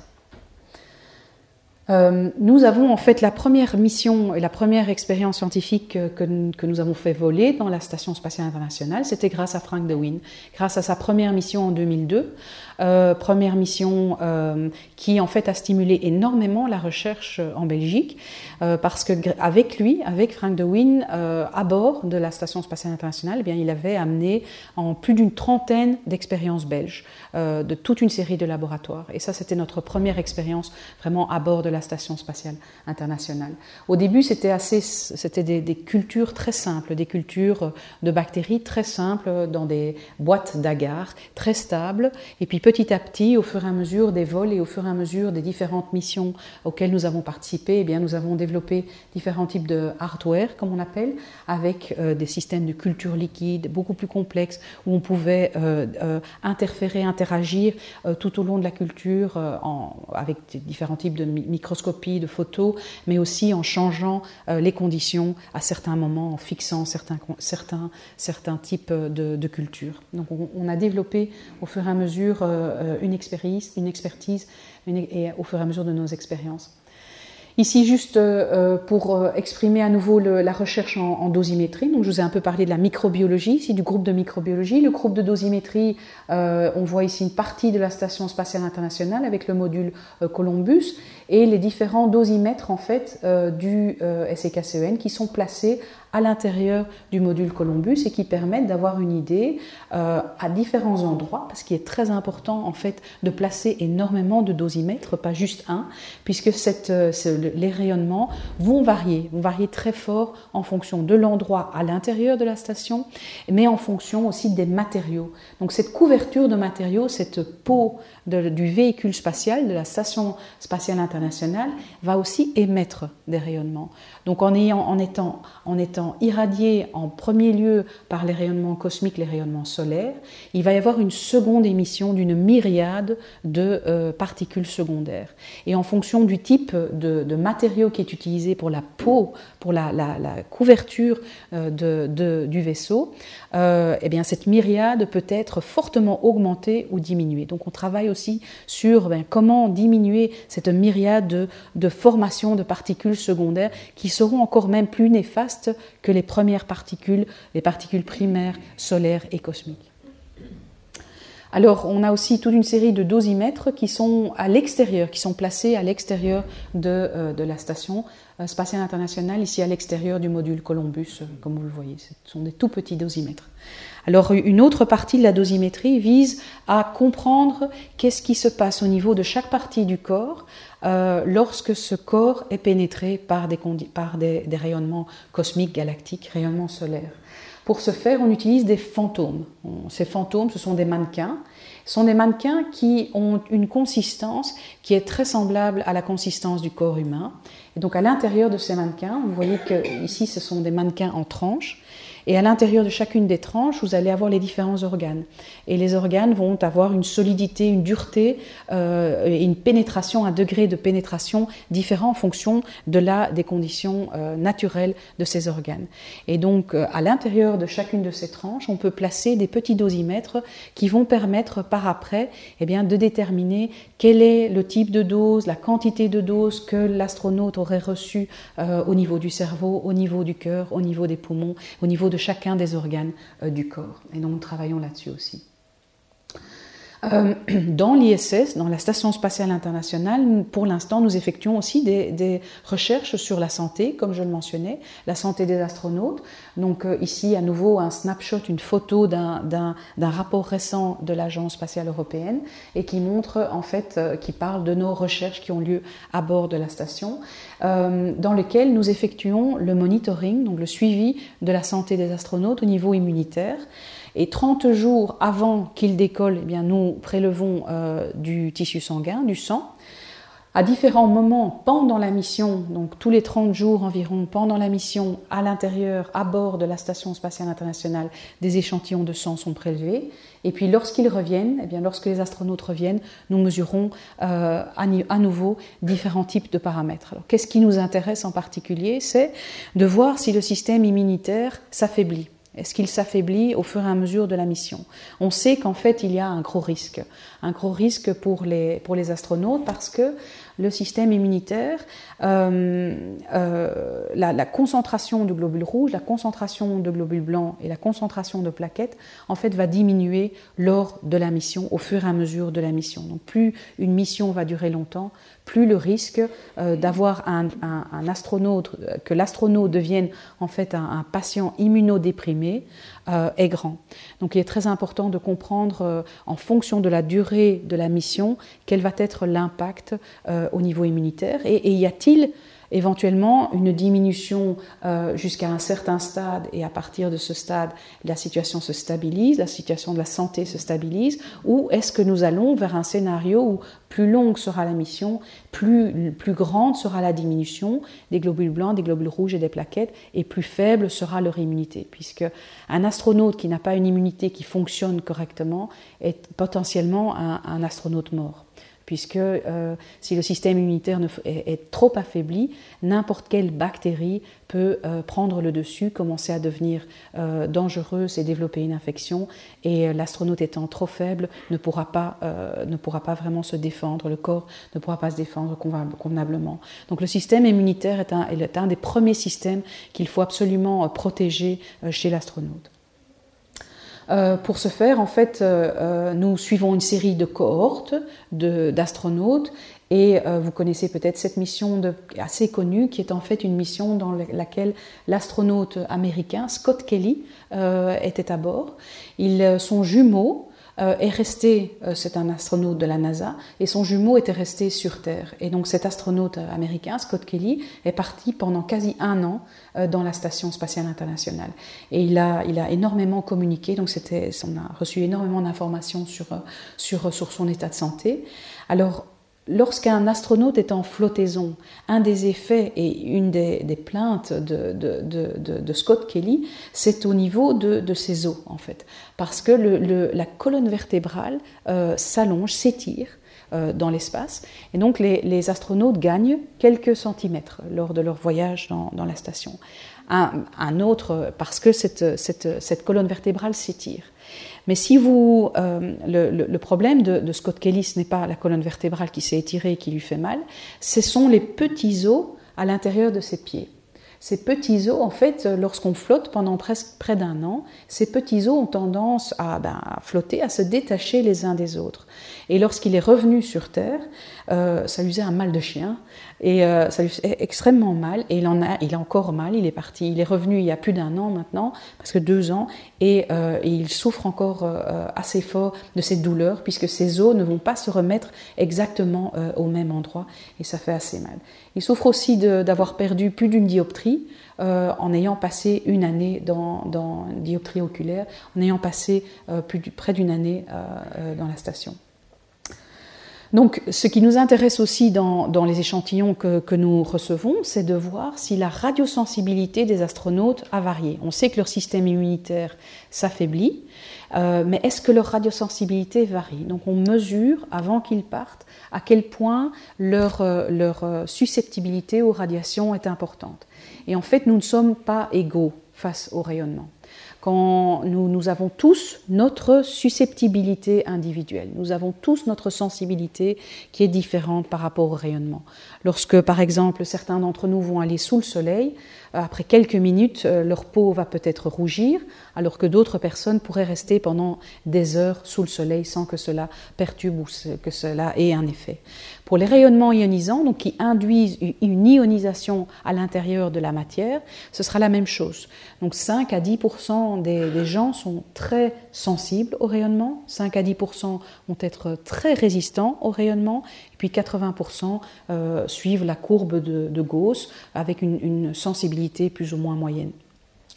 Euh, nous avons en fait la première mission et la première expérience scientifique que, que, que, nous avons fait voler dans la Station spatiale internationale. C'était grâce à Frank DeWin, grâce à sa première mission en 2002. Euh, première mission euh, qui en fait a stimulé énormément la recherche en Belgique euh, parce que avec lui, avec Frank euh, à bord de la Station spatiale internationale, eh bien, il avait amené en plus d'une trentaine d'expériences belges euh, de toute une série de laboratoires. Et ça, c'était notre première expérience vraiment à bord de la Station spatiale internationale. Au début, c'était assez, c'était des, des, cultures très simples, des cultures de bactéries très simples dans des boîtes d'agar très stables. Et puis petit à petit, au fur et à mesure des vols et au fur et à mesure des différentes missions auxquelles nous avons participé, eh bien, nous avons développé différents types de hardware, comme on appelle, avec euh, des systèmes de culture liquide beaucoup plus complexes où on pouvait euh, euh, interférer, interagir tout au long de la culture avec différents types de microscopie, de photos, mais aussi en changeant les conditions à certains moments, en fixant certains, certains, certains types de, de culture. Donc on, on, a développé au fur et à mesure une expertise, expertise et au fur et à mesure de nos expériences. Ici, juste euh, pour euh, exprimer à nouveau la recherche en, dosimétrie, donc je vous ai un peu parlé de la microbiologie, ici du groupe de microbiologie. Le groupe de dosimétrie, euh, on voit ici une partie de la Station spatiale internationale avec le module Columbus et les différents dosimètres en fait du SEKCEN qui sont placés à l'intérieur du module Columbus et qui permettent d'avoir une idée euh, à différents endroits, parce qu'il est très important en fait de placer énormément de dosimètres, pas juste un, puisque euh, les rayonnements vont varier, vont varier très fort en fonction de l'endroit à l'intérieur de la station, mais en fonction aussi des matériaux. Donc cette couverture de matériaux, cette peau du véhicule spatial, de la station spatiale internationale, va aussi émettre des rayonnements. Donc en, ayant, en, étant, en étant irradié en premier lieu par les rayonnements cosmiques, les rayonnements solaires, il va y avoir une seconde émission d'une myriade de euh, particules secondaires. Et en fonction du type de, matériau qui est utilisé pour la peau, pour la, couverture euh, du vaisseau, euh, eh bien cette myriade peut être fortement augmentée ou diminuée. Donc on travaille aussi sur ben, comment diminuer cette myriade de, de formations de particules secondaires qui seront encore même plus néfastes que les premières particules, les particules primaires, solaires et cosmiques. Alors, on a aussi toute une série de dosimètres qui sont à l'extérieur, qui sont placés à l'extérieur de, euh, la station euh, spatiale internationale, ici à l'extérieur du module Columbus, euh, comme vous le voyez. Ce sont des tout petits dosimètres. Alors, une autre partie de la dosimétrie vise à comprendre qu'est-ce qui se passe au niveau de chaque partie du corps lorsque ce corps est pénétré par des, rayonnements cosmiques, galactiques, rayonnements solaires. Pour ce faire, on utilise des fantômes. Ces fantômes, ce sont des mannequins. Ce sont des mannequins qui ont une consistance qui est très semblable à la consistance du corps humain. Et donc à l'intérieur de ces mannequins, vous voyez que ici ce sont des mannequins en tranches. Et à l'intérieur de chacune des tranches, vous allez avoir les différents organes. Et les organes vont avoir une solidité, une dureté euh, et une pénétration, un degré de pénétration différent en fonction de la, des conditions euh, naturelles de ces organes. Et donc, euh, à l'intérieur de chacune de ces tranches, on peut placer des petits dosimètres qui vont permettre par après eh bien, de déterminer quel est le type de dose, la quantité de dose que l'astronaute aurait reçu au niveau du cerveau, au niveau du cœur, au niveau des poumons, au niveau de chacun des organes euh, du corps. Et donc nous travaillons là-dessus aussi. Euh, dans l'ISS, dans la Station spatiale internationale, pour l'instant, nous effectuons aussi des, recherches sur la santé, comme je le mentionnais, la santé des astronautes. Donc euh, ici, à nouveau, un snapshot, une photo d'un rapport récent de l'Agence spatiale européenne et qui montre, en fait, qui parle de nos recherches qui ont lieu à bord de la station, dans lequel nous effectuons le monitoring, donc le suivi de la santé des astronautes au niveau immunitaire. Et 30 jours avant qu'il décolle, eh nous prélevons euh, du tissu sanguin, du sang. À différents moments pendant la mission, donc tous les 30 jours environ pendant la mission, à l'intérieur, à bord de la Station spatiale internationale, des échantillons de sang sont prélevés. Et puis lorsqu'ils reviennent, eh bien, lorsque les astronautes reviennent, nous mesurons euh, à, nouveau différents types de paramètres. Alors qu'est-ce qui nous intéresse en particulier? C'est de voir si le système immunitaire s'affaiblit. Est-ce qu'il s'affaiblit au fur et à mesure de la mission? On sait qu'en fait, il y a un gros risque. Un gros risque pour les, astronautes parce que le système immunitaire, euh, euh, la, concentration de globules rouges, la concentration de globules blancs et la concentration de plaquettes, en fait, va diminuer lors de la mission, au fur et à mesure de la mission. Donc, plus une mission va durer longtemps, plus le risque euh, d'avoir un, astronaute, que l'astronaute devienne en fait un, patient immunodéprimé est grand. Donc, il est très important de comprendre, en fonction de la durée de la mission, quel va être l'impact euh, au niveau immunitaire et, y a-t-il éventuellement une diminution euh, jusqu'à un certain stade et à partir de ce stade la situation se stabilise, la situation de la santé se stabilise ou est-ce que nous allons vers un scénario où plus longue sera la mission, plus, plus grande sera la diminution des globules blancs, des globules rouges et des plaquettes et plus faible sera leur immunité? Puisque un astronaute qui n'a pas une immunité qui fonctionne correctement est potentiellement un astronaute mort puisque si le système immunitaire est, trop affaibli, n'importe quelle bactérie peut prendre le dessus, commencer à devenir dangereuse et développer une infection, et l'astronaute étant trop faible ne pourra pas, ne pourra pas vraiment se défendre, le corps ne pourra pas se défendre convenablement. Donc le système immunitaire est un, est un des premiers systèmes qu'il faut absolument protéger chez l'astronaute. Euh, pour ce faire, en fait, euh, euh, nous suivons une série de cohortes d'astronautes et vous connaissez peut-être cette mission assez connue qui est en fait une mission dans laquelle l'astronaute américain Scott Kelly était à bord. Jumeaux euh, est resté, c'est un astronaute de la NASA, et son jumeau était resté sur Terre. Et donc cet astronaute américain, Scott Kelly, est parti pendant quasi un an dans la Station spatiale internationale. Et il a, il a énormément communiqué, donc on a reçu énormément d'informations sur, sur, sur son état de santé. Alors, Lorsqu'un astronaute est en flottaison, un des effets et une des, plaintes de, Scott Kelly, c'est au niveau de, ses os, en fait. Parce que la colonne vertébrale euh, s'allonge, s'étire euh, dans l'espace. Et donc les, astronautes gagnent quelques centimètres lors de leur voyage dans, la station. Un, autre, parce que cette colonne vertébrale s'étire. Mais si vous, euh, le, problème de, Scott Kelly, ce n'est pas la colonne vertébrale qui s'est étirée et qui lui fait mal, ce sont les petits os à l'intérieur de ses pieds. Ces petits os, en fait, lorsqu'on flotte pendant presque près d'un an, ces petits os ont tendance à, ben, à, flotter, à se détacher les uns des autres. Et lorsqu'il est revenu sur Terre, euh, ça lui faisait un mal de chien. Et euh, ça lui fait extrêmement mal. Et il en a, il a encore mal. Il est parti. Il est revenu il y a plus d'un an maintenant, parce que deux ans, et, euh, il souffre encore assez fort de cette douleur, puisque ses os ne vont pas se remettre exactement au même endroit, et ça fait assez mal. Il souffre aussi d'avoir perdu plus d'une dioptrie. en ayant passé une année dans, dans dioptrie oculaire, en ayant passé plus, près d'une année dans la station. Donc, ce qui nous intéresse aussi dans, les échantillons que, nous recevons, c'est de voir si la radiosensibilité des astronautes a varié. On sait que leur système immunitaire s'affaiblit, euh, mais est-ce que leur radiosensibilité varie? Donc, on mesure, avant qu'ils partent, à quel point leur, euh, leur euh, susceptibilité aux radiations est importante. Et en fait, nous ne sommes pas égaux face au rayonnement quand nous, nous, avons tous notre susceptibilité individuelle, nous avons tous notre sensibilité qui est différente par rapport au rayonnement. Lorsque, par exemple, certains d'entre nous vont aller sous le soleil, après quelques minutes, euh, leur peau va peut-être rougir, alors que d'autres personnes pourraient rester pendant des heures sous le soleil sans que cela perturbe ou que cela ait un effet. Pour les rayonnements ionisants, donc qui induisent une ionisation à l'intérieur de la matière, ce sera la même chose. Donc 5 à 10 des, des, gens sont très sensibles au rayonnement, 5 à 10% vont être très résistants au rayonnement, et puis 80% euh, suivent la courbe de, Gauss avec une, une sensibilité plus ou moins moyenne.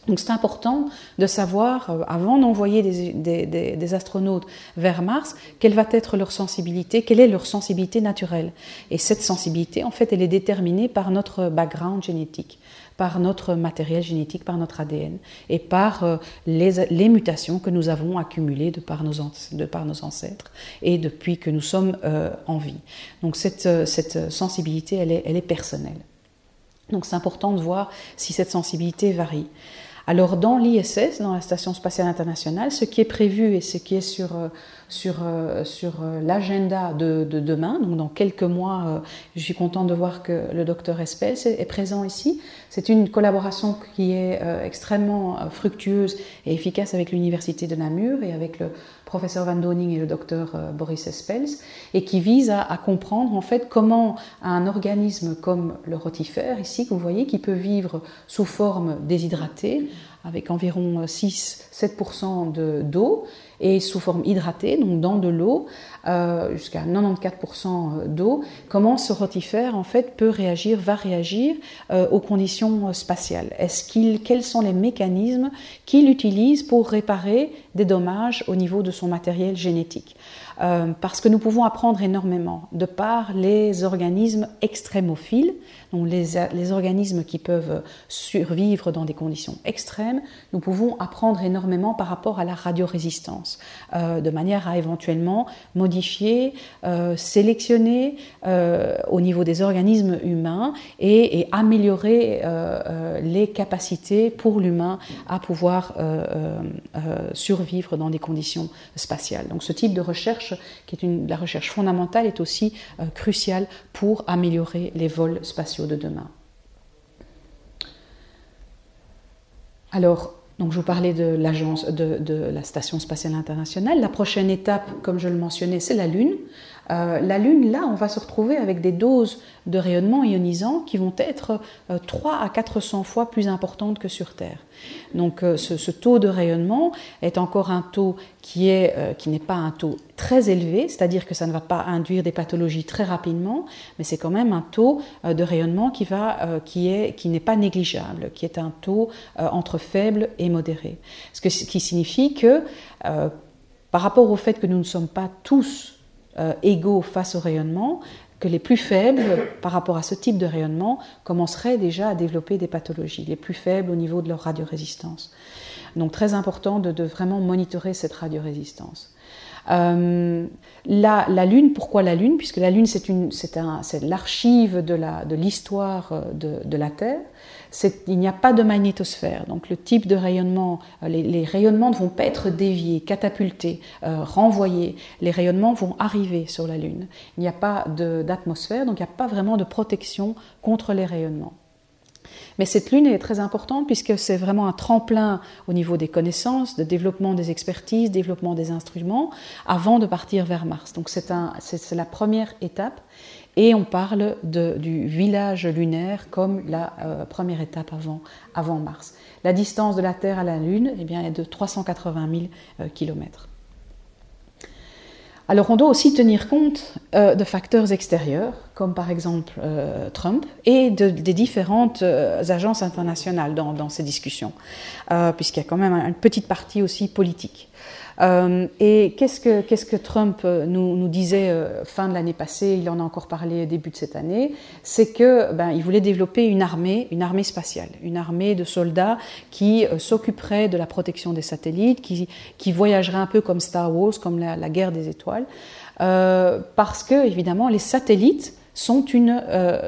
Donc c'est important de savoir, euh, avant d'envoyer des, astronautes vers Mars, quelle va être leur sensibilité, quelle est leur sensibilité naturelle. Et cette sensibilité, en fait, elle est déterminée par notre background génétique, par notre matériel génétique, par notre ADN et par euh, les, mutations que nous avons accumulées de par nos, ancêtres et depuis que nous sommes euh, en vie. Donc cette, cette sensibilité, elle est personnelle. Donc c'est important de voir si cette sensibilité varie. Alors dans l'ISS, dans la Station spatiale internationale, ce qui est prévu et ce qui est sur, euh, sur, euh, sur euh, l'agenda de, demain, donc dans quelques mois, je suis contente de voir que le docteur Espels est, présent ici. C'est une collaboration qui est extrêmement fructueuse et efficace avec l'Université de Namur et avec le professeur Van Doning et le docteur Boris Espels, et qui vise à, à, comprendre en fait comment un organisme comme le rotifère, ici, que vous voyez, qui peut vivre sous forme déshydratée, avec environ 6-7% d'eau et sous forme hydratée, donc dans de l'eau, euh, jusqu'à 94% d'eau, comment ce rotifère en fait peut réagir, va réagir euh, aux conditions spatiales? Quels sont les mécanismes qu'il utilise pour réparer des dommages au niveau de son matériel génétique? Parce que nous pouvons apprendre énormément de par les organismes extrémophiles, donc les, les, organismes qui peuvent survivre dans des conditions extrêmes, nous pouvons apprendre énormément par rapport à la radiorésistance, euh, de manière à éventuellement modifier, euh, sélectionner euh, au niveau des organismes humains et, et améliorer les capacités pour l'humain à pouvoir survivre dans des conditions spatiales. Donc ce type de recherche, qui est une, la recherche fondamentale, est aussi crucial pour améliorer les vols spatiaux de demain. Alors, je vous parlais de l'agence de, la station spatiale internationale. La prochaine étape, comme je le mentionnais, c'est la Lune. Euh, la Lune, là, on va se retrouver avec des doses de rayonnement ionisant qui vont être 3 euh, à 400 fois plus importantes que sur Terre. Donc euh, ce, taux de rayonnement est encore un taux qui est qui n'est pas un taux très élevé, c'est-à-dire que ça ne va pas induire des pathologies très rapidement, mais c'est quand même un taux de rayonnement qui qui qui n'est pas négligeable, qui est un taux entre faible et modéré. Ce qui signifie que par rapport au fait que nous ne sommes pas tous euh, égaux face au rayonnement, que les plus faibles, par rapport à ce type de rayonnement, commenceraient déjà à développer des pathologies, les plus faibles au niveau de leur radiorésistance. Donc très important de, vraiment monitorer cette radiorésistance. Euh, la, Lune, pourquoi la Lune? Puisque la Lune, c'est l'archive de l'histoire de, de, la Terre il n'y a pas de magnétosphère. Donc le type de rayonnement, euh, les, rayonnements ne vont pas être déviés, catapultés, euh, renvoyés. Les rayonnements vont arriver sur la Lune. Il n'y a pas d'atmosphère, donc il n'y a pas vraiment de protection contre les rayonnements. Mais cette lune est très importante puisque c'est vraiment un tremplin au niveau des connaissances, de développement des expertises, développement des instruments, avant de partir vers Mars. Donc c'est la première étape et on parle du village lunaire comme la euh, première étape avant, Mars. La distance de la Terre à la Lune eh bien, est de 380 000 km. Alors on doit aussi tenir compte euh, de facteurs extérieurs, comme par exemple euh, Trump, et de, des différentes agences internationales dans ces discussions, puisqu'il y a quand même une petite partie aussi politique. Euh, et qu'est-ce que, Trump euh, nous, disait euh, fin de l'année passée, il en a encore parlé début de cette année, c'est que ben, il voulait développer une armée, une armée spatiale, une armée de soldats qui s'occuperait de la protection des satellites, qui, qui voyagerait un peu comme Star Wars, comme la, guerre des étoiles, parce que évidemment les satellites sont une,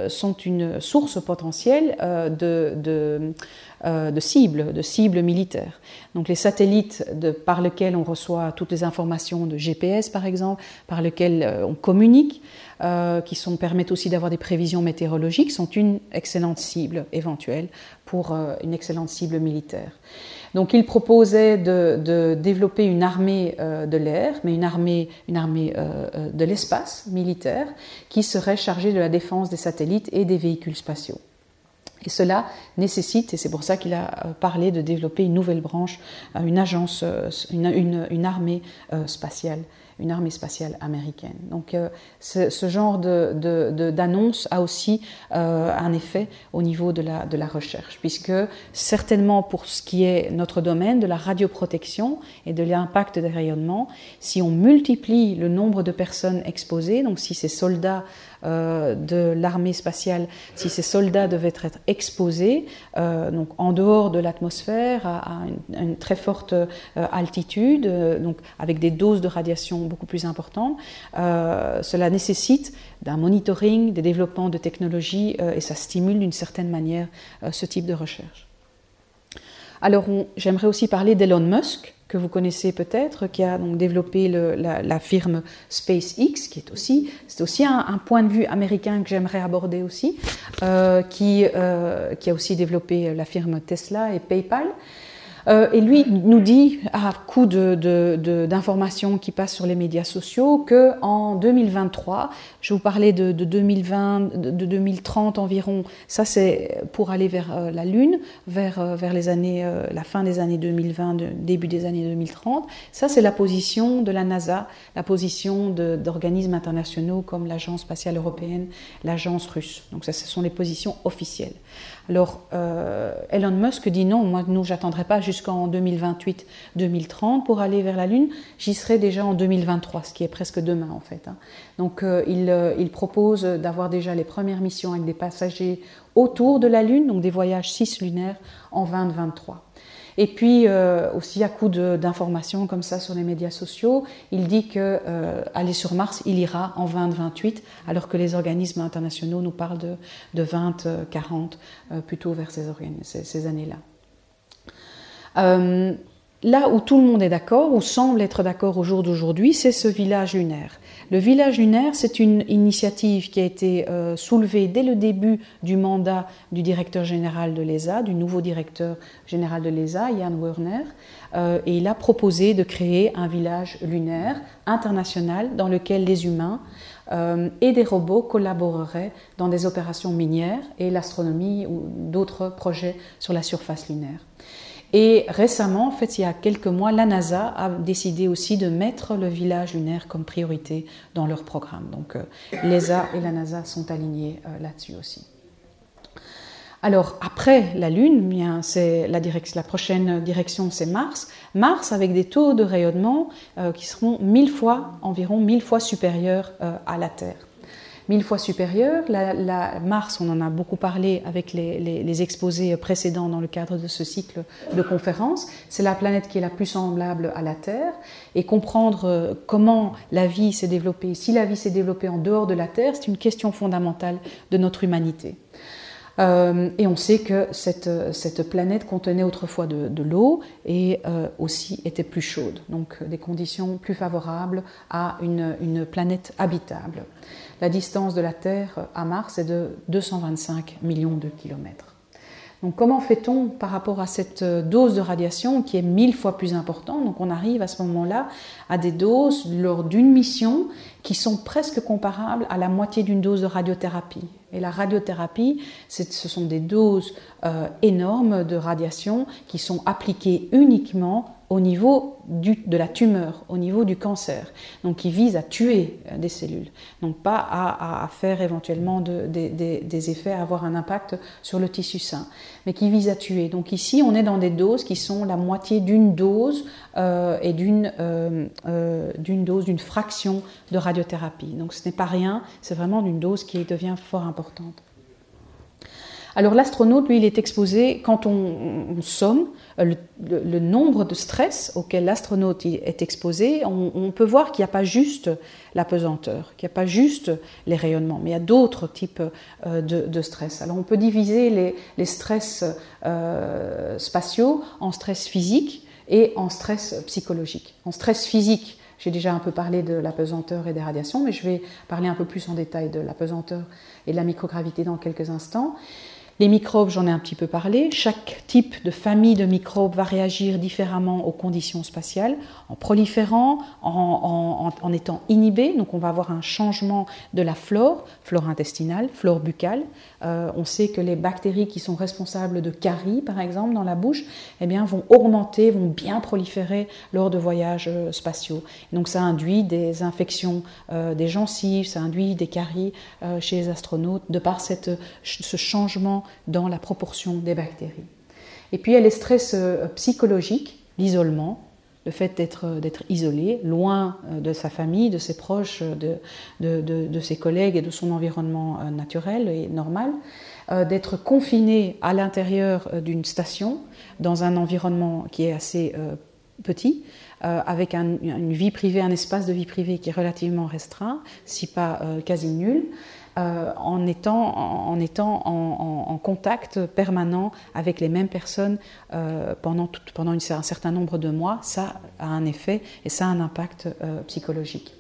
sont une source potentielle de, euh, de cibles, de cibles militaires. Donc les satellites par lesquels on reçoit toutes les informations de GPS par exemple, par lesquels euh, on communique, euh, qui sont, permettent aussi d'avoir des prévisions météorologiques, sont une excellente cible éventuelle pour une excellente cible militaire. Donc il proposait de, développer une armée de l'air, mais une armée, une armée de l'espace militaire qui serait chargée de la défense des satellites et des véhicules spatiaux. Et cela nécessite, et c'est pour ça qu'il a euh, parlé de développer une nouvelle branche, euh, une agence, euh, une, armée spatiale, une armée spatiale américaine. Donc ce, genre d'annonce a aussi un effet au niveau de la, de la recherche, puisque certainement pour ce qui est notre domaine de la radioprotection et de l'impact des rayonnements, si on multiplie le nombre de personnes exposées, donc si ces soldats euh, de l'armée spatiale, si ces soldats devaient être exposés, euh, donc en dehors de l'atmosphère, à, une, très forte euh, altitude, donc avec des doses de radiation beaucoup plus importantes, cela nécessite d'un monitoring, des développements de technologies et ça stimule d'une certaine manière ce type de recherche. Alors j'aimerais aussi parler d'Elon Musk, que vous connaissez peut-être, qui a donc développé la, firme SpaceX, qui est aussi, c'est aussi un, point de vue américain que j'aimerais aborder aussi, euh, qui, euh, qui a aussi développé la firme Tesla et PayPal. Euh, et lui nous dit, à coup d'informations qui passent sur les médias sociaux, que en 2023, je vous parlais de, 2020, de, 2030 environ, ça c'est pour aller vers euh, la Lune, vers, euh, vers les années, la fin des années 2020, début des années 2030. Ça c'est la position de la NASA, la position d'organismes internationaux comme l'Agence spatiale européenne, l'Agence russe. Donc ça, ce sont les positions officielles. Alors Elon Musk dit non, moi, nous, j'attendrai pas jusqu'en 2028-2030 pour aller vers la Lune, j'y serai déjà en 2023, ce qui est presque demain en fait. Hein. Donc euh, il, euh, il, propose d'avoir déjà les premières missions avec des passagers autour de la Lune, donc des voyages cis-lunaires en 2023. Et puis euh, aussi à coup d'informations comme ça sur les médias sociaux, il dit que euh, aller sur Mars, il ira en 2028, alors que les organismes internationaux nous parlent de, de 2040, euh, plutôt vers ces années-là. Là où tout le monde est d'accord, ou semble être d'accord au jour d'aujourd'hui, c'est ce village lunaire. Le village lunaire, c'est une initiative qui a été euh, soulevée dès le début du mandat du directeur général de l'ESA, du nouveau directeur général de l'ESA, Jan Werner, euh, et il a proposé de créer un village lunaire international dans lequel les humains euh, et des robots collaboreraient dans des opérations minières et l'astronomie ou d'autres projets sur la surface lunaire. Et récemment, en fait, il y a quelques mois, la NASA a décidé aussi de mettre le village lunaire comme priorité dans leur programme. Donc, euh, l'ESA et la NASA sont alignés euh, là-dessus aussi. Alors, après la Lune, bien, c'est la, prochaine direction, c'est Mars. Mars avec des taux de rayonnement euh, qui seront mille fois, environ mille fois supérieurs à la Terre mille fois supérieure. La, Mars, on en a beaucoup parlé avec les, exposés précédents dans le cadre de ce cycle de conférences. C'est la planète qui est la plus semblable à la Terre. Et comprendre euh, comment la vie s'est développée, si la vie s'est développée en dehors de la Terre, c'est une question fondamentale de notre humanité. Euh, et on sait que cette, planète contenait autrefois de, l'eau et euh, aussi était plus chaude, donc des conditions plus favorables à une planète habitable. La distance de la Terre à Mars est de 225 millions de kilomètres. Donc comment fait-on par rapport à cette dose de radiation qui est mille fois plus importante? Donc on arrive à ce moment-là à des doses lors d'une mission qui sont presque comparables à la moitié d'une dose de radiothérapie. Et la radiothérapie, ce sont des doses euh, énormes de radiation qui sont appliquées uniquement au niveau de la tumeur, au niveau du cancer, donc qui vise à tuer euh, des cellules, donc pas à, faire éventuellement de, de, de, des effets, à avoir un impact sur le tissu sain, mais qui vise à tuer. Donc ici, on est dans des doses qui sont la moitié d'une dose euh, et d'une euh, euh, dose, d'une fraction de radiothérapie. Donc ce n'est pas rien, c'est vraiment une dose qui devient fort importante. Alors l'astronaute, lui, il est exposé quand on, somme le, le, nombre de stress auquel l'astronaute est exposé. On, peut voir qu'il n'y a pas juste la pesanteur, qu'il n'y a pas juste les rayonnements, mais il y a d'autres types euh, de, stress. Alors on peut diviser les, les stress euh, spatiaux en stress physique et en stress psychologique. En stress physique, j'ai déjà un peu parlé de la pesanteur et des radiations, mais je vais parler un peu plus en détail de la pesanteur et de la microgravité dans quelques instants. Les microbes, j'en ai un petit peu parlé. Chaque type de famille de microbes va réagir différemment aux conditions spatiales, en proliférant, en, étant inhibé. Donc on va avoir un changement de la flore, flore intestinale, flore buccale. Euh, on sait que les bactéries qui sont responsables de caries, par exemple, dans la bouche, eh bien, vont augmenter, vont bien proliférer lors de voyages euh, spatiaux. donc ça induit des infections euh, des gencives, ça induit des caries chez les astronautes de par ce changement dans la proportion des bactéries. Et puis il y a les stress euh, psychologiques, l'isolement, le fait d'être isolé, loin euh, de sa famille, de ses proches, de, ses collègues et de son environnement euh, naturel et normal, d'être confiné à l'intérieur d'une station, dans un environnement qui est assez petit, avec un, une vie privée, un espace de vie privée qui est relativement restreint, si pas quasi nul euh, en étant, en, contact permanent avec les mêmes personnes euh, pendant, un certain nombre de mois, ça a un effet et ça a un impact euh, psychologique.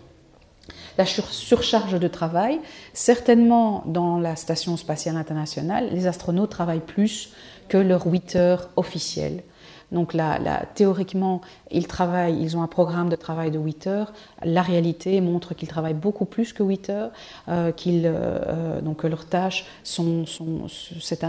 La surcharge de travail, certainement dans la Station spatiale internationale, les astronautes travaillent plus que leurs 8 heures officielles. Donc là, théoriquement, ils travaillent, ils ont un programme de travail de 8 heures. La réalité montre qu'ils travaillent beaucoup plus que 8 heures, euh, qu'ils, euh, donc leurs tâches sont,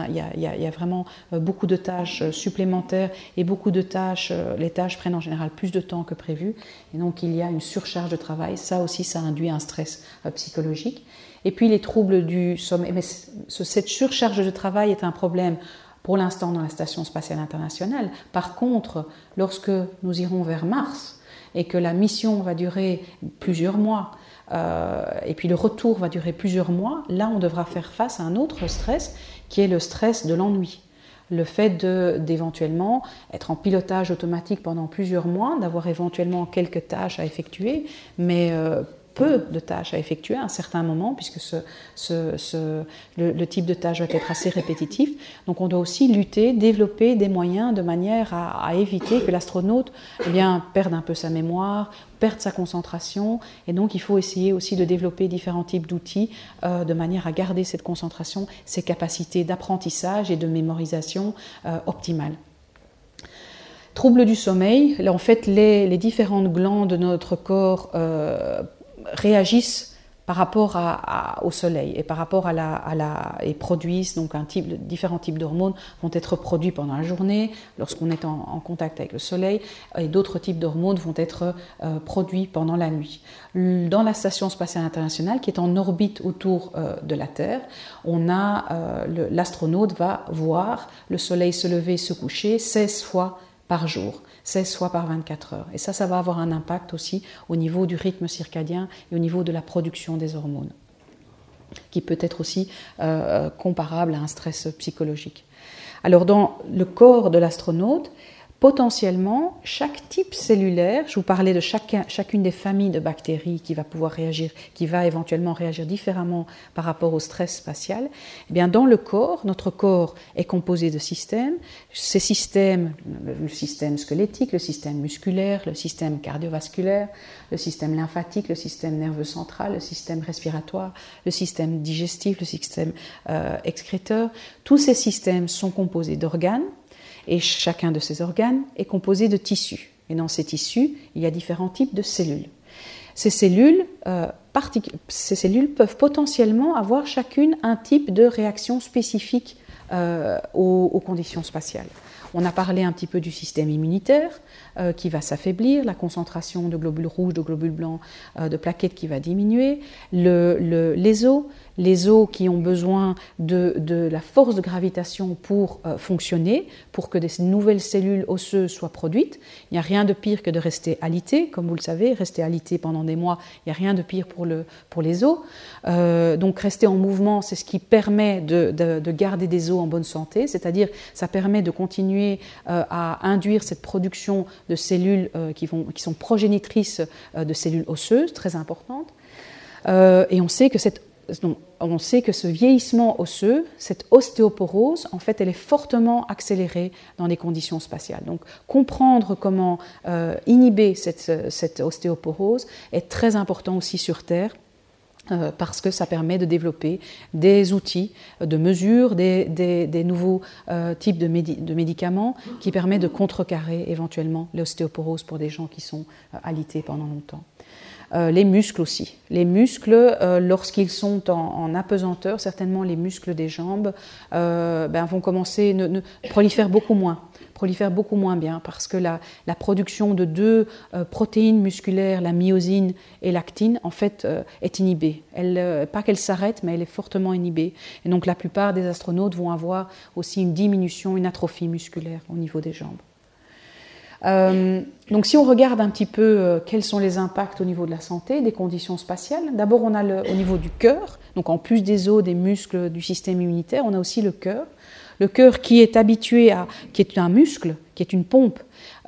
il y a, y, y a, vraiment euh, beaucoup de tâches supplémentaires et beaucoup de tâches, euh, les tâches prennent en général plus de temps que prévu, et donc il y a une surcharge de travail. Ça aussi, ça induit un stress euh, psychologique. Et puis les troubles du sommeil. Mais cette surcharge de travail est un problème pour l'instant dans la Station spatiale internationale. Par contre, lorsque nous irons vers Mars et que la mission va durer plusieurs mois, euh, et puis le retour va durer plusieurs mois, là on devra faire face à un autre stress qui est le stress de l'ennui. Le fait d'éventuellement être en pilotage automatique pendant plusieurs mois, d'avoir éventuellement quelques tâches à effectuer, mais euh, peu de tâches à effectuer à un certain moment, puisque le, type de tâche va être assez répétitif. Donc on doit aussi lutter, développer des moyens de manière à, éviter que l'astronaute eh perde un peu sa mémoire, perde sa concentration. Et donc il faut essayer aussi de développer différents types d'outils euh, de manière à garder cette concentration, ces capacités d'apprentissage et de mémorisation euh, optimales. Troubles du sommeil, en fait les, différentes glandes de notre corps euh, réagissent par rapport au soleil et par rapport à la, et produisent donc différents types d'hormones vont être produits pendant la journée lorsqu'on est en, contact avec le soleil et d'autres types d'hormones vont être euh, produits pendant la nuit. Dans la station spatiale internationale qui est en orbite autour euh, de la Terre, on a euh, l'astronaute va voir le soleil se lever, se coucher 16 fois par jour. 16 fois par 24 heures. Et ça, ça va avoir un impact aussi au niveau du rythme circadien et au niveau de la production des hormones, qui peut être aussi euh, comparable à un stress psychologique. Alors dans le corps de l'astronaute, potentiellement, chaque type cellulaire, je vous parlais de chacune des familles de bactéries qui va pouvoir réagir, qui va éventuellement réagir différemment par rapport au stress spatial, eh bien dans le corps, notre corps est composé de systèmes. Ces systèmes, le système squelettique, le système musculaire, le système cardiovasculaire, le système lymphatique, le système nerveux central, le système respiratoire, le système digestif, le système euh, excréteur, tous ces systèmes sont composés d'organes et chacun de ces organes est composé de tissus. Et dans ces tissus, il y a différents types de cellules. Ces cellules, euh, peuvent potentiellement avoir chacune un type de réaction spécifique euh, aux, conditions spatiales. On a parlé un petit peu du système immunitaire euh, qui va s'affaiblir, la concentration de globules rouges, de globules blancs, de plaquettes qui va diminuer, le, les os, les os qui ont besoin de, la force de gravitation pour euh, fonctionner, pour que des nouvelles cellules osseuses soient produites. Il n'y a rien de pire que de rester alité, comme vous le savez, rester alité pendant des mois, il n'y a rien de pire pour, le, pour les os. Euh, donc rester en mouvement, c'est ce qui permet de, garder des os en bonne santé, c'est-à-dire ça permet de continuer euh, à induire cette production de cellules qui sont progénitrices de cellules osseuses, très importantes. et on sait que cette on sait que ce vieillissement osseux, cette ostéoporose, en fait, elle est fortement accélérée dans les conditions spatiales. Donc, comprendre comment euh, inhiber cette, ostéoporose est très important aussi sur Terre. Euh, parce que ça permet de développer des outils de mesure, des, nouveaux euh, types de, de, médicaments qui permettent de contrecarrer éventuellement l'ostéoporose pour des gens qui sont alités pendant longtemps. Euh, les muscles aussi. Les muscles, euh, lorsqu'ils sont en, apesanteur, certainement les muscles des jambes euh, ben, vont commencer, ne, prolifèrent beaucoup moins prolifèrent beaucoup moins bien parce que la, production de deux protéines musculaires, la myosine et l'actine, en fait, est inhibée. Pas qu'elle s'arrête, mais elle est fortement inhibée. Et donc la plupart des astronautes vont avoir aussi une diminution, une atrophie musculaire au niveau des jambes. Euh, donc si on regarde un petit peu euh, quels sont les impacts au niveau de la santé, des conditions spatiales, d'abord on a le, au niveau du cœur, donc en plus des os, des muscles, du système immunitaire, on a aussi le cœur. Le cœur qui est habitué à, qui est un muscle, qui est une pompe,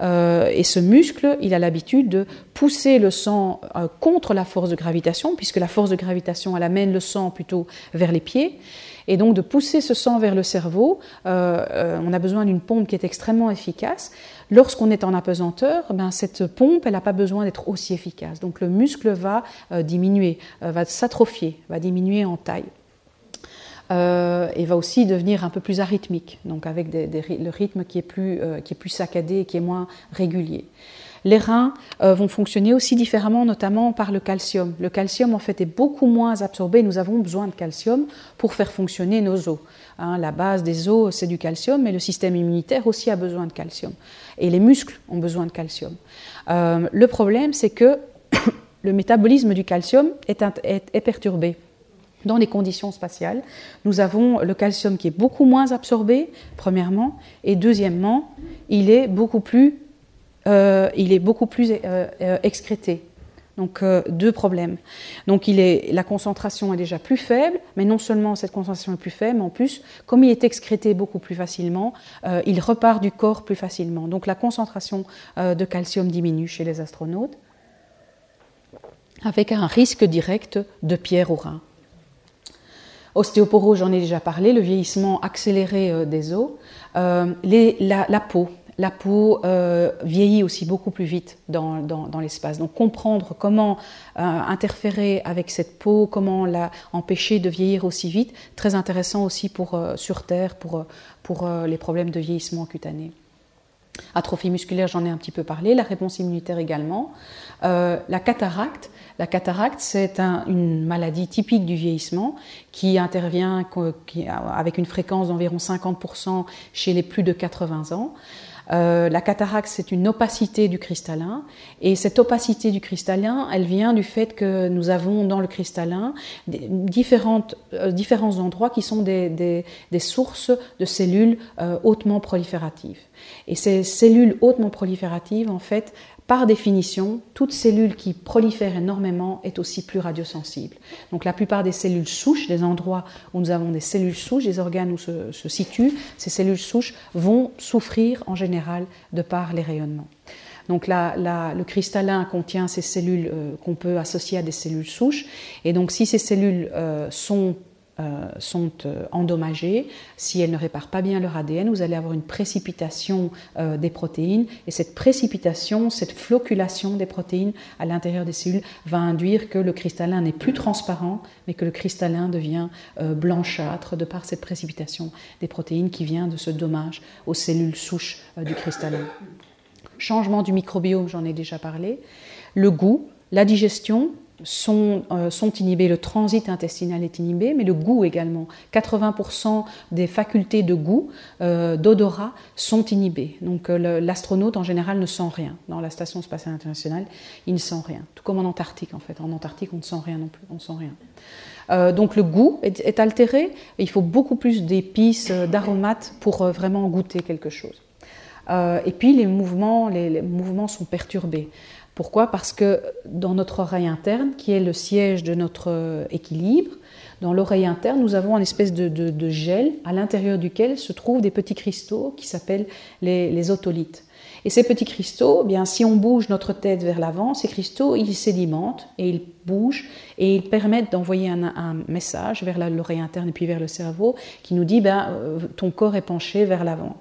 euh, et ce muscle, il a l'habitude de pousser le sang contre la force de gravitation, puisque la force de gravitation, elle amène le sang plutôt vers les pieds. Et donc de pousser ce sang vers le cerveau, on a besoin d'une pompe qui est extrêmement efficace. Lorsqu'on est en apesanteur, ben, cette pompe, elle n'a pas besoin d'être aussi efficace. Donc le muscle va euh, diminuer, euh, va s'atrophier, va diminuer en taille. Euh, et va aussi devenir un peu plus arythmique, donc avec le rythme qui est, plus, qui est plus saccadé et qui est moins régulier. Les reins euh, vont fonctionner aussi différemment, notamment par le calcium. Le calcium, en fait, est beaucoup moins absorbé. Nous avons besoin de calcium pour faire fonctionner nos os. Hein, la base des os, c'est du calcium, mais le système immunitaire aussi a besoin de calcium. Et les muscles ont besoin de calcium. Euh, le problème, c'est que le métabolisme du calcium est, est perturbé. dans les conditions spatiales, nous avons le calcium qui est beaucoup moins absorbé, premièrement, et deuxièmement, il est beaucoup plus, il est beaucoup plus euh, euh, excrété. Donc deux problèmes. Donc la concentration est déjà plus faible, mais non seulement cette concentration est plus faible, mais en plus, comme il est excrété beaucoup plus facilement, il repart du corps plus facilement. Donc la concentration de calcium diminue chez les astronautes, avec un risque direct de pierre au rein. Ostéoporose, j'en ai déjà parlé, le vieillissement accéléré euh, des os. Euh, la, peau, la peau euh, vieillit aussi beaucoup plus vite dans, l'espace. Donc comprendre comment interférer avec cette peau, comment la empêcher de vieillir aussi vite, très intéressant aussi pour, sur Terre pour, pour les problèmes de vieillissement cutané. Atrophie musculaire, j'en ai un petit peu parlé, la réponse immunitaire également. la cataracte, la cataracte, c'est une maladie typique du vieillissement qui intervient avec une fréquence d'environ 50% chez les plus de 80 ans. Euh, la cataracte, c'est une opacité du cristallin, et cette opacité du cristallin, elle vient du fait que nous avons dans le cristallin différentes, euh, différents endroits qui sont des, sources de cellules euh, hautement prolifératives. Et ces cellules hautement prolifératives, en fait, par définition, toute cellule qui prolifère énormément est aussi plus radiosensible. Donc la plupart des cellules souches, des endroits où nous avons des cellules souches, des organes où se, situent, ces cellules souches vont souffrir en général de par les rayonnements. Donc le cristallin contient ces cellules euh, qu'on peut associer à des cellules souches. Et donc si ces cellules euh, sont euh, sont euh, endommagées, si elles ne réparent pas bien leur ADN, vous allez avoir une précipitation euh, des protéines. Et cette précipitation, cette floculation des protéines à l'intérieur des cellules va induire que le cristallin n'est plus transparent, mais que le cristallin devient blanchâtre de par cette précipitation des protéines qui vient de ce dommage aux cellules souches du cristallin. Changement du microbiome, j'en ai déjà parlé. Le goût, la digestion, sont, euh, sont, inhibés, le transit intestinal est inhibé, mais le goût également. 80% des facultés de goût, euh, d'odorat, sont inhibées. Donc euh, l'astronaute en général ne sent rien. Dans la station spatiale internationale, il ne sent rien. Tout comme en Antarctique en fait. En Antarctique, on ne sent rien non plus. On sent rien. donc le goût est, est, altéré. Il faut beaucoup plus d'épices, d'aromates pour vraiment goûter quelque chose. et puis les mouvements, les mouvements sont perturbés. Pourquoi? Parce que dans notre oreille interne, qui est le siège de notre euh, équilibre, dans l'oreille interne, nous avons une espèce de, gel à l'intérieur duquel se trouvent des petits cristaux qui s'appellent les, otolithes. Et ces petits cristaux, eh bien, si on bouge notre tête vers l'avant, ces cristaux, ils sédimentent et ils bougent et ils permettent d'envoyer un, message vers l'oreille interne et puis vers le cerveau qui nous dit ben, euh, ton corps est penché vers l'avant.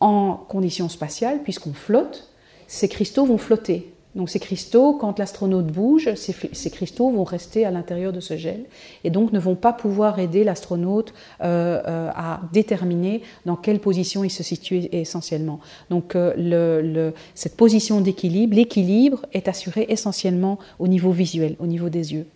En conditions spatiales, puisqu'on flotte, ces cristaux vont flotter. Donc ces cristaux, quand l'astronaute bouge, ces, cristaux vont rester à l'intérieur de ce gel et donc ne vont pas pouvoir aider l'astronaute euh, euh, à déterminer dans quelle position il se situe essentiellement. Donc euh, cette position d'équilibre, l'équilibre est assuré essentiellement au niveau visuel, au niveau des yeux.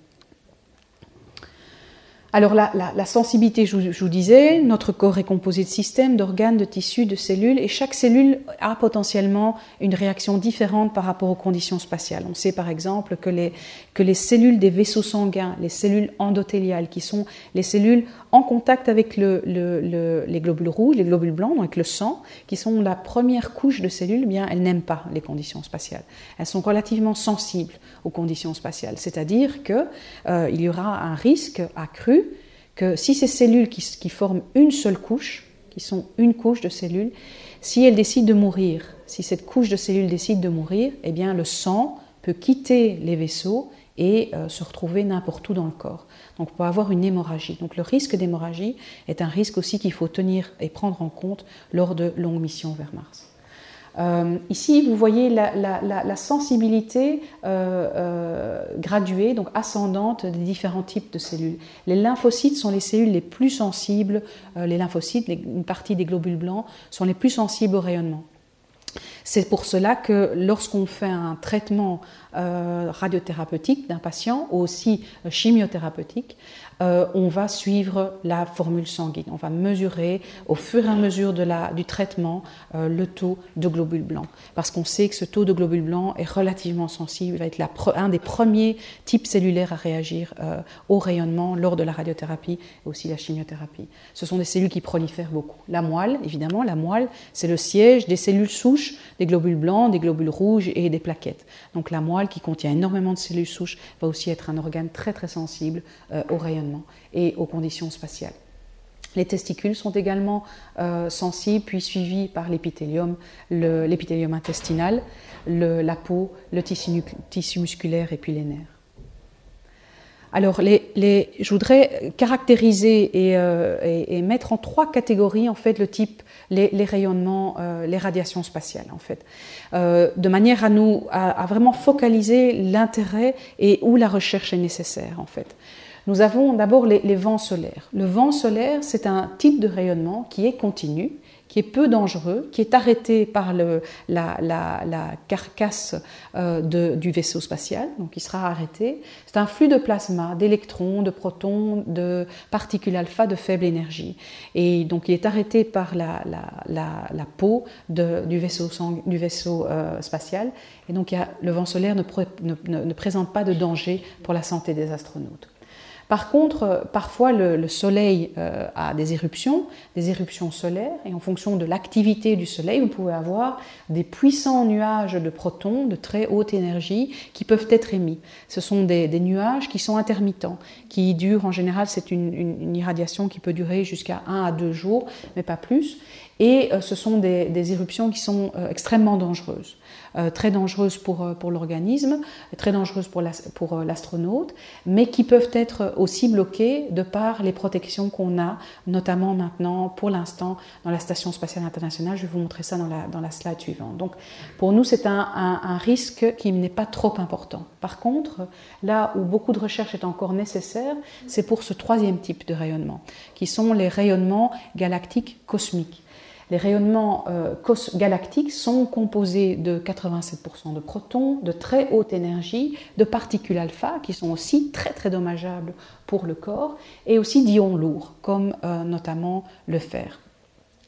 Alors la, sensibilité, je vous, disais, notre corps est composé de systèmes, d'organes, de tissus, de cellules, et chaque cellule a potentiellement une réaction différente par rapport aux conditions spatiales. On sait par exemple que les, que les cellules des vaisseaux sanguins, les cellules endothéliales, qui sont les cellules en contact avec les globules rouges, les globules blancs, donc le sang, qui sont la première couche de cellules, eh bien elles n'aiment pas les conditions spatiales. Elles sont relativement sensibles aux conditions spatiales, c'est-à-dire qu'il euh, y aura un risque accru que si ces cellules qui, forment une seule couche, qui sont une couche de cellules, si elles décident de mourir, si cette couche de cellules décide de mourir, eh bien le sang peut quitter les vaisseaux et euh, se retrouver n'importe où dans le corps. Donc on peut avoir une hémorragie. Donc le risque d'hémorragie est un risque aussi qu'il faut tenir et prendre en compte lors de longues missions vers Mars. Euh, ici, vous voyez la, sensibilité euh, graduée, donc ascendante des différents types de cellules. Les lymphocytes sont les cellules les plus sensibles, les lymphocytes, une partie des globules blancs, sont les plus sensibles au rayonnement. C'est pour cela que lorsqu'on fait un traitement euh, radiothérapeutique d'un patient ou aussi euh, chimiothérapeutique, euh, on va suivre la formule sanguine. On va mesurer au fur et à mesure de la, du traitement le taux de globules blancs. Parce qu'on sait que ce taux de globules blancs est relativement sensible, il va être la, un des premiers types cellulaires à réagir au rayonnement lors de la radiothérapie et aussi la chimiothérapie. Ce sont des cellules qui prolifèrent beaucoup. La moelle, évidemment, la moelle, c'est le siège des cellules souches, des globules blancs, des globules rouges et des plaquettes. Donc la moelle, qui contient énormément de cellules souches, va aussi être un organe très très sensible euh, au rayonnement et aux conditions spatiales. Les testicules sont également euh, sensibles, puis suivis par l'épithélium, l'épithélium intestinal, la peau, le tissu, tissu, musculaire et puis les nerfs. Alors, les, je voudrais caractériser euh, et, mettre en trois catégories en fait le type, les, rayonnements, euh, les radiations spatiales en fait, euh, de manière à nous à, vraiment focaliser l'intérêt et où la recherche est nécessaire en fait. Nous avons d'abord les, les vents solaires. Le vent solaire, c'est un type de rayonnement qui est continu, qui est peu dangereux, qui est arrêté par le, la, carcasse euh, du vaisseau spatial, donc il sera arrêté. C'est un flux de plasma, d'électrons, de protons, de particules alpha de faible énergie. Et donc il est arrêté par la, peau du vaisseau, du vaisseau euh, spatial. Et donc le vent solaire ne présente pas de danger pour la santé des astronautes. Par contre, euh, parfois le, Soleil euh, a des éruptions, des éruptions solaires, et en fonction de l'activité du Soleil, vous pouvez avoir des puissants nuages de protons de très haute énergie qui peuvent être émis. Ce sont des, nuages qui sont intermittents, qui durent en général, c'est une, irradiation qui peut durer jusqu'à un à deux jours, mais pas plus. Et euh, ce sont des éruptions qui sont extrêmement dangereuses. Euh, très dangereuses pour, euh, pour l'organisme, très dangereuses pour euh, l'astronaute, mais qui peuvent être aussi bloquées de par les protections qu'on a, notamment maintenant, pour l'instant, dans la Station spatiale internationale. Je vais vous montrer ça dans la, dans la slide suivante. Donc, pour nous, c'est un, un, risque qui n'est pas trop important. Par contre, là où beaucoup de recherche est encore nécessaire, c'est pour ce troisième type de rayonnement, qui sont les rayonnements galactiques cosmiques. Les rayonnements euh, galactiques sont composés de 87% de protons, de très haute énergie, de particules alpha qui sont aussi très très dommageables pour le corps, et aussi d'ions lourds comme euh, notamment le fer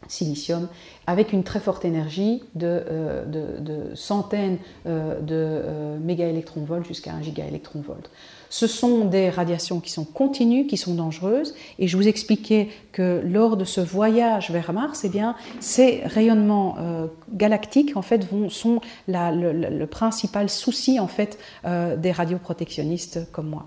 silicium, avec une très forte énergie de, euh, centaines de mégaélectronvolts jusqu'à 1 gigaélectronvolt. Ce sont des radiations qui sont continues, qui sont dangereuses. Et je vous expliquais que lors de ce voyage vers Mars, eh ces rayonnements euh, galactiques en fait, sont le, principal souci en fait, euh, des radioprotectionnistes comme moi.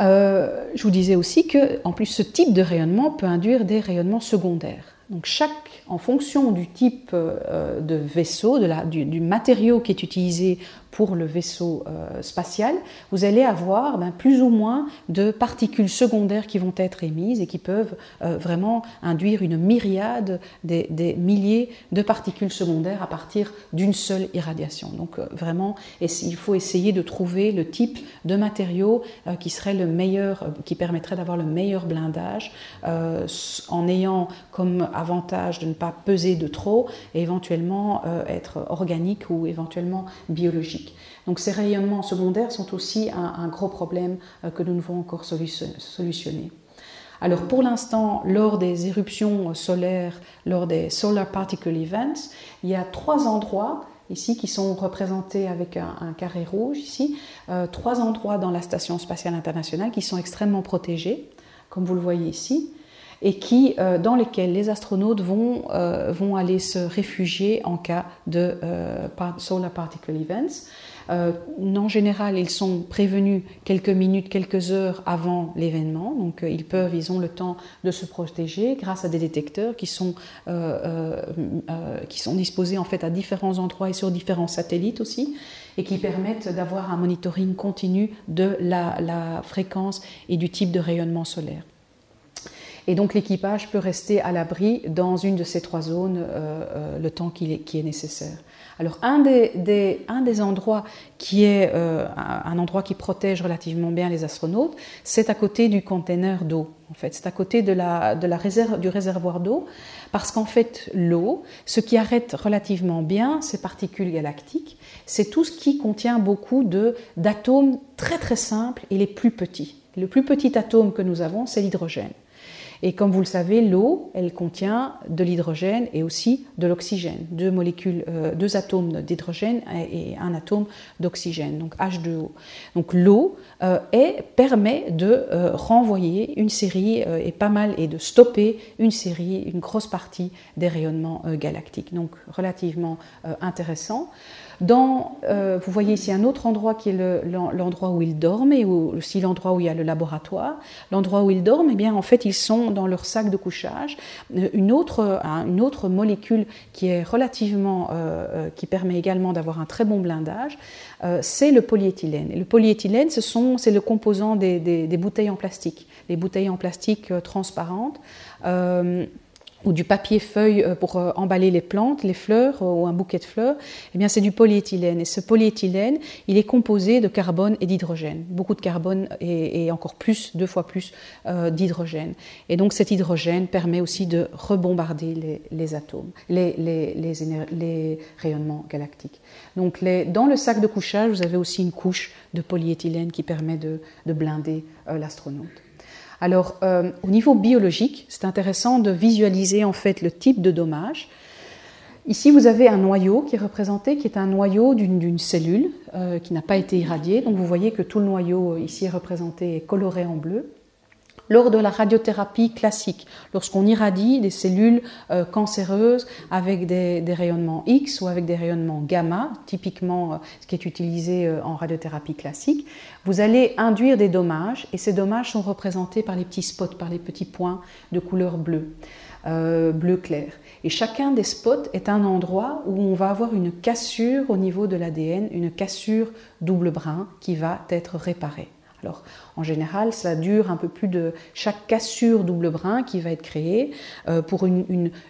Euh, je vous disais aussi que, en plus, ce type de rayonnement peut induire des rayonnements secondaires. Donc chaque, en fonction du type de vaisseau, du, matériau qui est utilisé pour le vaisseau euh, spatial, vous allez avoir ben, plus ou moins de particules secondaires qui vont être émises et qui peuvent euh, vraiment induire une myriade, des, milliers de particules secondaires à partir d'une seule irradiation. Donc euh, vraiment, il faut essayer de trouver le type de matériau qui serait le meilleur, qui permettrait d'avoir le meilleur blindage en ayant comme avantage de ne pas peser de trop et éventuellement être organique ou éventuellement biologique. Donc ces rayonnements secondaires sont aussi un, gros problème euh, que nous devons encore solutionner. Alors pour l'instant, lors des éruptions solaires, lors des Solar Particle Events, il y a trois endroits ici qui sont représentés avec un, carré rouge ici, euh, trois endroits dans la Station spatiale internationale qui sont extrêmement protégés, comme vous le voyez ici et qui, euh, dans lesquels les astronautes vont, euh, vont aller se réfugier en cas de euh, solar particle events. en général, ils sont prévenus quelques minutes, quelques heures avant l'événement, donc ils peuvent, ils ont le temps de se protéger grâce à des détecteurs qui sont, qui sont disposés en fait à différents endroits et sur différents satellites aussi, et qui permettent d'avoir un monitoring continu de la, la fréquence et du type de rayonnement solaire. Et donc l'équipage peut rester à l'abri dans une de ces trois zones euh, euh, le temps qui est, nécessaire. Alors un des, endroits qui est euh, un endroit qui protège relativement bien les astronautes, c'est à côté du container d'eau. En fait, c'est à côté de la, réserve, du réservoir d'eau, parce qu'en fait l'eau, ce qui arrête relativement bien ces particules galactiques, c'est tout ce qui contient beaucoup d'atomes très très simples et les plus petits. Le plus petit atome que nous avons, c'est l'hydrogène. Et comme vous le savez, l'eau, elle contient de l'hydrogène et aussi de l'oxygène, deux molécules, euh, deux atomes d'hydrogène et un atome d'oxygène, donc H2O. Donc l'eau euh, permet de euh, renvoyer une série et pas mal et de stopper une série, une grosse partie des rayonnements galactiques. Donc relativement intéressant. Euh, vous voyez ici un autre endroit qui est l'endroit où ils dorment et aussi l'endroit où il y a le laboratoire. L'endroit où ils dorment, eh bien, en fait, ils sont dans leur sac de couchage. Euh, une autre, molécule qui est relativement, euh, qui permet également d'avoir un très bon blindage, c'est le polyéthylène. Le polyéthylène, c'est le composant des, des, bouteilles en plastique, les bouteilles en plastique transparentes ou du papier feuille euh, pour euh, emballer les plantes, les fleurs euh, ou un bouquet de fleurs, eh bien c'est du polyéthylène. Et ce polyéthylène, il est composé de carbone et d'hydrogène. Beaucoup de carbone et, encore plus, deux fois plus d'hydrogène. Et donc cet hydrogène permet aussi de rebombarder les, atomes, les, les, rayonnements galactiques. Donc dans le sac de couchage, vous avez aussi une couche de polyéthylène qui permet de, blinder l'astronaute. Alors, euh, au niveau biologique, c'est intéressant de visualiser en fait le type de dommage. Ici, vous avez un noyau qui est représenté, qui est un noyau d'une cellule euh, qui n'a pas été irradiée. Donc, vous voyez que tout le noyau euh, ici est représenté et coloré en bleu lors de la radiothérapie classique, lorsqu'on irradie des cellules euh, cancéreuses avec des, rayonnements X ou avec des rayonnements gamma, typiquement euh, ce qui est utilisé euh, en radiothérapie classique, vous allez induire des dommages et ces dommages sont représentés par les petits spots, par les petits points de couleur bleue. bleu clair. Et chacun des spots est un endroit où on va avoir une cassure au niveau de l'ADN, une cassure double brin qui va être réparée. Alors, en général, ça dure un peu plus de chaque cassure double brin qui va être créée euh, pour euh,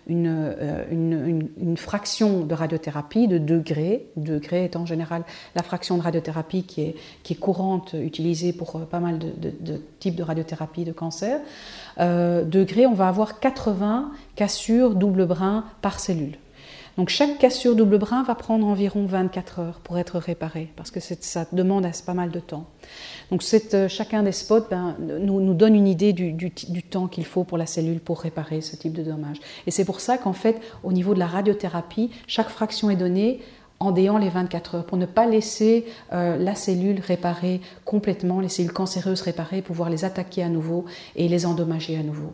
une, fraction de radiothérapie de degrés. Degré est en général la fraction de radiothérapie qui est, courante, utilisée pour euh, pas mal de, types de radiothérapie de cancer. degré, on va avoir 80 cassures double brin par cellule. Donc chaque cassure double brin va prendre environ 24 heures pour être réparée, parce que ça demande pas mal de temps. Donc euh, chacun des spots ben, nous, donne une idée du, temps qu'il faut pour la cellule pour réparer ce type de dommage. Et c'est pour ça qu'en fait, au niveau de la radiothérapie, chaque fraction est donnée en déant les 24 heures, pour ne pas laisser euh, la cellule réparer complètement, les cellules cancéreuses réparées, pouvoir les attaquer à nouveau et les endommager à nouveau.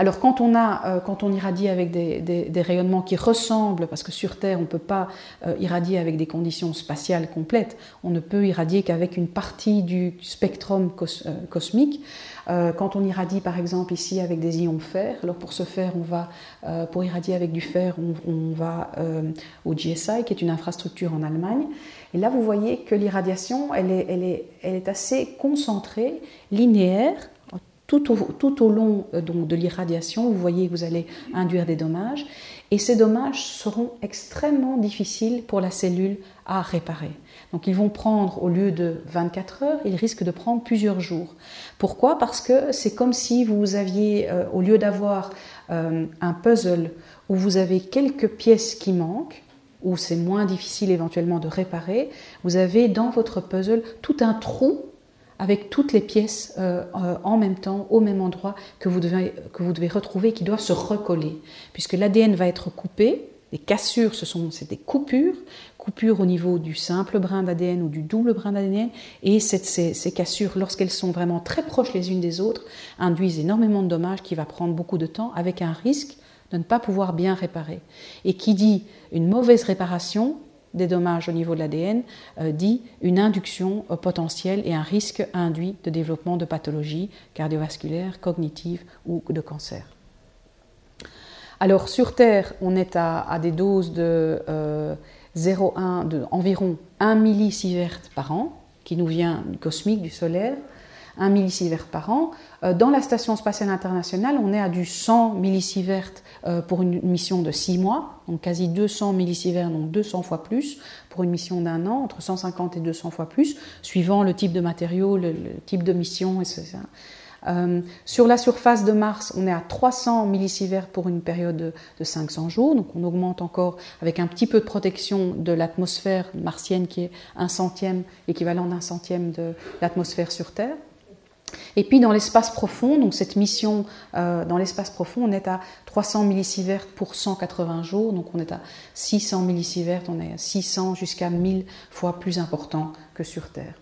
Alors quand on, a, euh, quand on irradie avec des, rayonnements qui ressemblent, parce que sur Terre on ne peut pas euh, irradier avec des conditions spatiales complètes, on ne peut irradier qu'avec une partie du spectrum euh, cosmique. quand on irradie par exemple ici avec des ions fer, alors pour ce faire on va, pour irradier avec du fer, on, va au GSI qui est une infrastructure en Allemagne. Et là vous voyez que l'irradiation elle est, elle, est, elle est assez concentrée, linéaire tout au, long euh, de l'irradiation, vous voyez que vous allez induire des dommages, et ces dommages seront extrêmement difficiles pour la cellule à réparer. Donc ils vont prendre, au lieu de 24 heures, ils risquent de prendre plusieurs jours. Pourquoi? Parce que c'est comme si vous aviez, euh, au lieu d'avoir euh, un puzzle où vous avez quelques pièces qui manquent, où c'est moins difficile éventuellement de réparer, vous avez dans votre puzzle tout un trou avec toutes les pièces euh, euh, en même temps, au même endroit, que vous devez, retrouver, qui doivent se recoller. Puisque l'ADN va être coupé, les cassures, ce sont des coupures, coupures au niveau du simple brin d'ADN ou du double brin d'ADN, et ces, ces, cassures, lorsqu'elles sont vraiment très proches les unes des autres, induisent énormément de dommages qui va prendre beaucoup de temps, avec un risque de ne pas pouvoir bien réparer. Et qui dit une mauvaise réparation des dommages au niveau de l'ADN euh, dit une induction potentielle et un risque induit de développement de pathologies cardiovasculaires, cognitives ou de cancer. Alors sur Terre, on est à, des doses de euh, 0,1 de environ 1 millisievert par an, qui nous vient du cosmique, du solaire, 1 millisievert par an. Euh, dans la Station spatiale internationale, on est à du 100 millisievert euh, pour une mission de 6 mois, donc quasi 200 millisieverts, donc 200 fois plus pour une mission d'un an, entre 150 et 200 fois plus, suivant le type de matériau, le, type de mission, etc. Euh, sur la surface de Mars, on est à 300 millisieverts pour une période de, de, 500 jours, donc on augmente encore avec un petit peu de protection de l'atmosphère martienne qui est un centième, équivalent d'un centième de l'atmosphère sur Terre. Et puis dans l'espace profond, donc cette mission euh, dans l'espace profond, on est à 300 millisieverts pour 180 jours, donc on est à 600 millisieverts, on est à 600 jusqu'à 1000 fois plus important que sur Terre.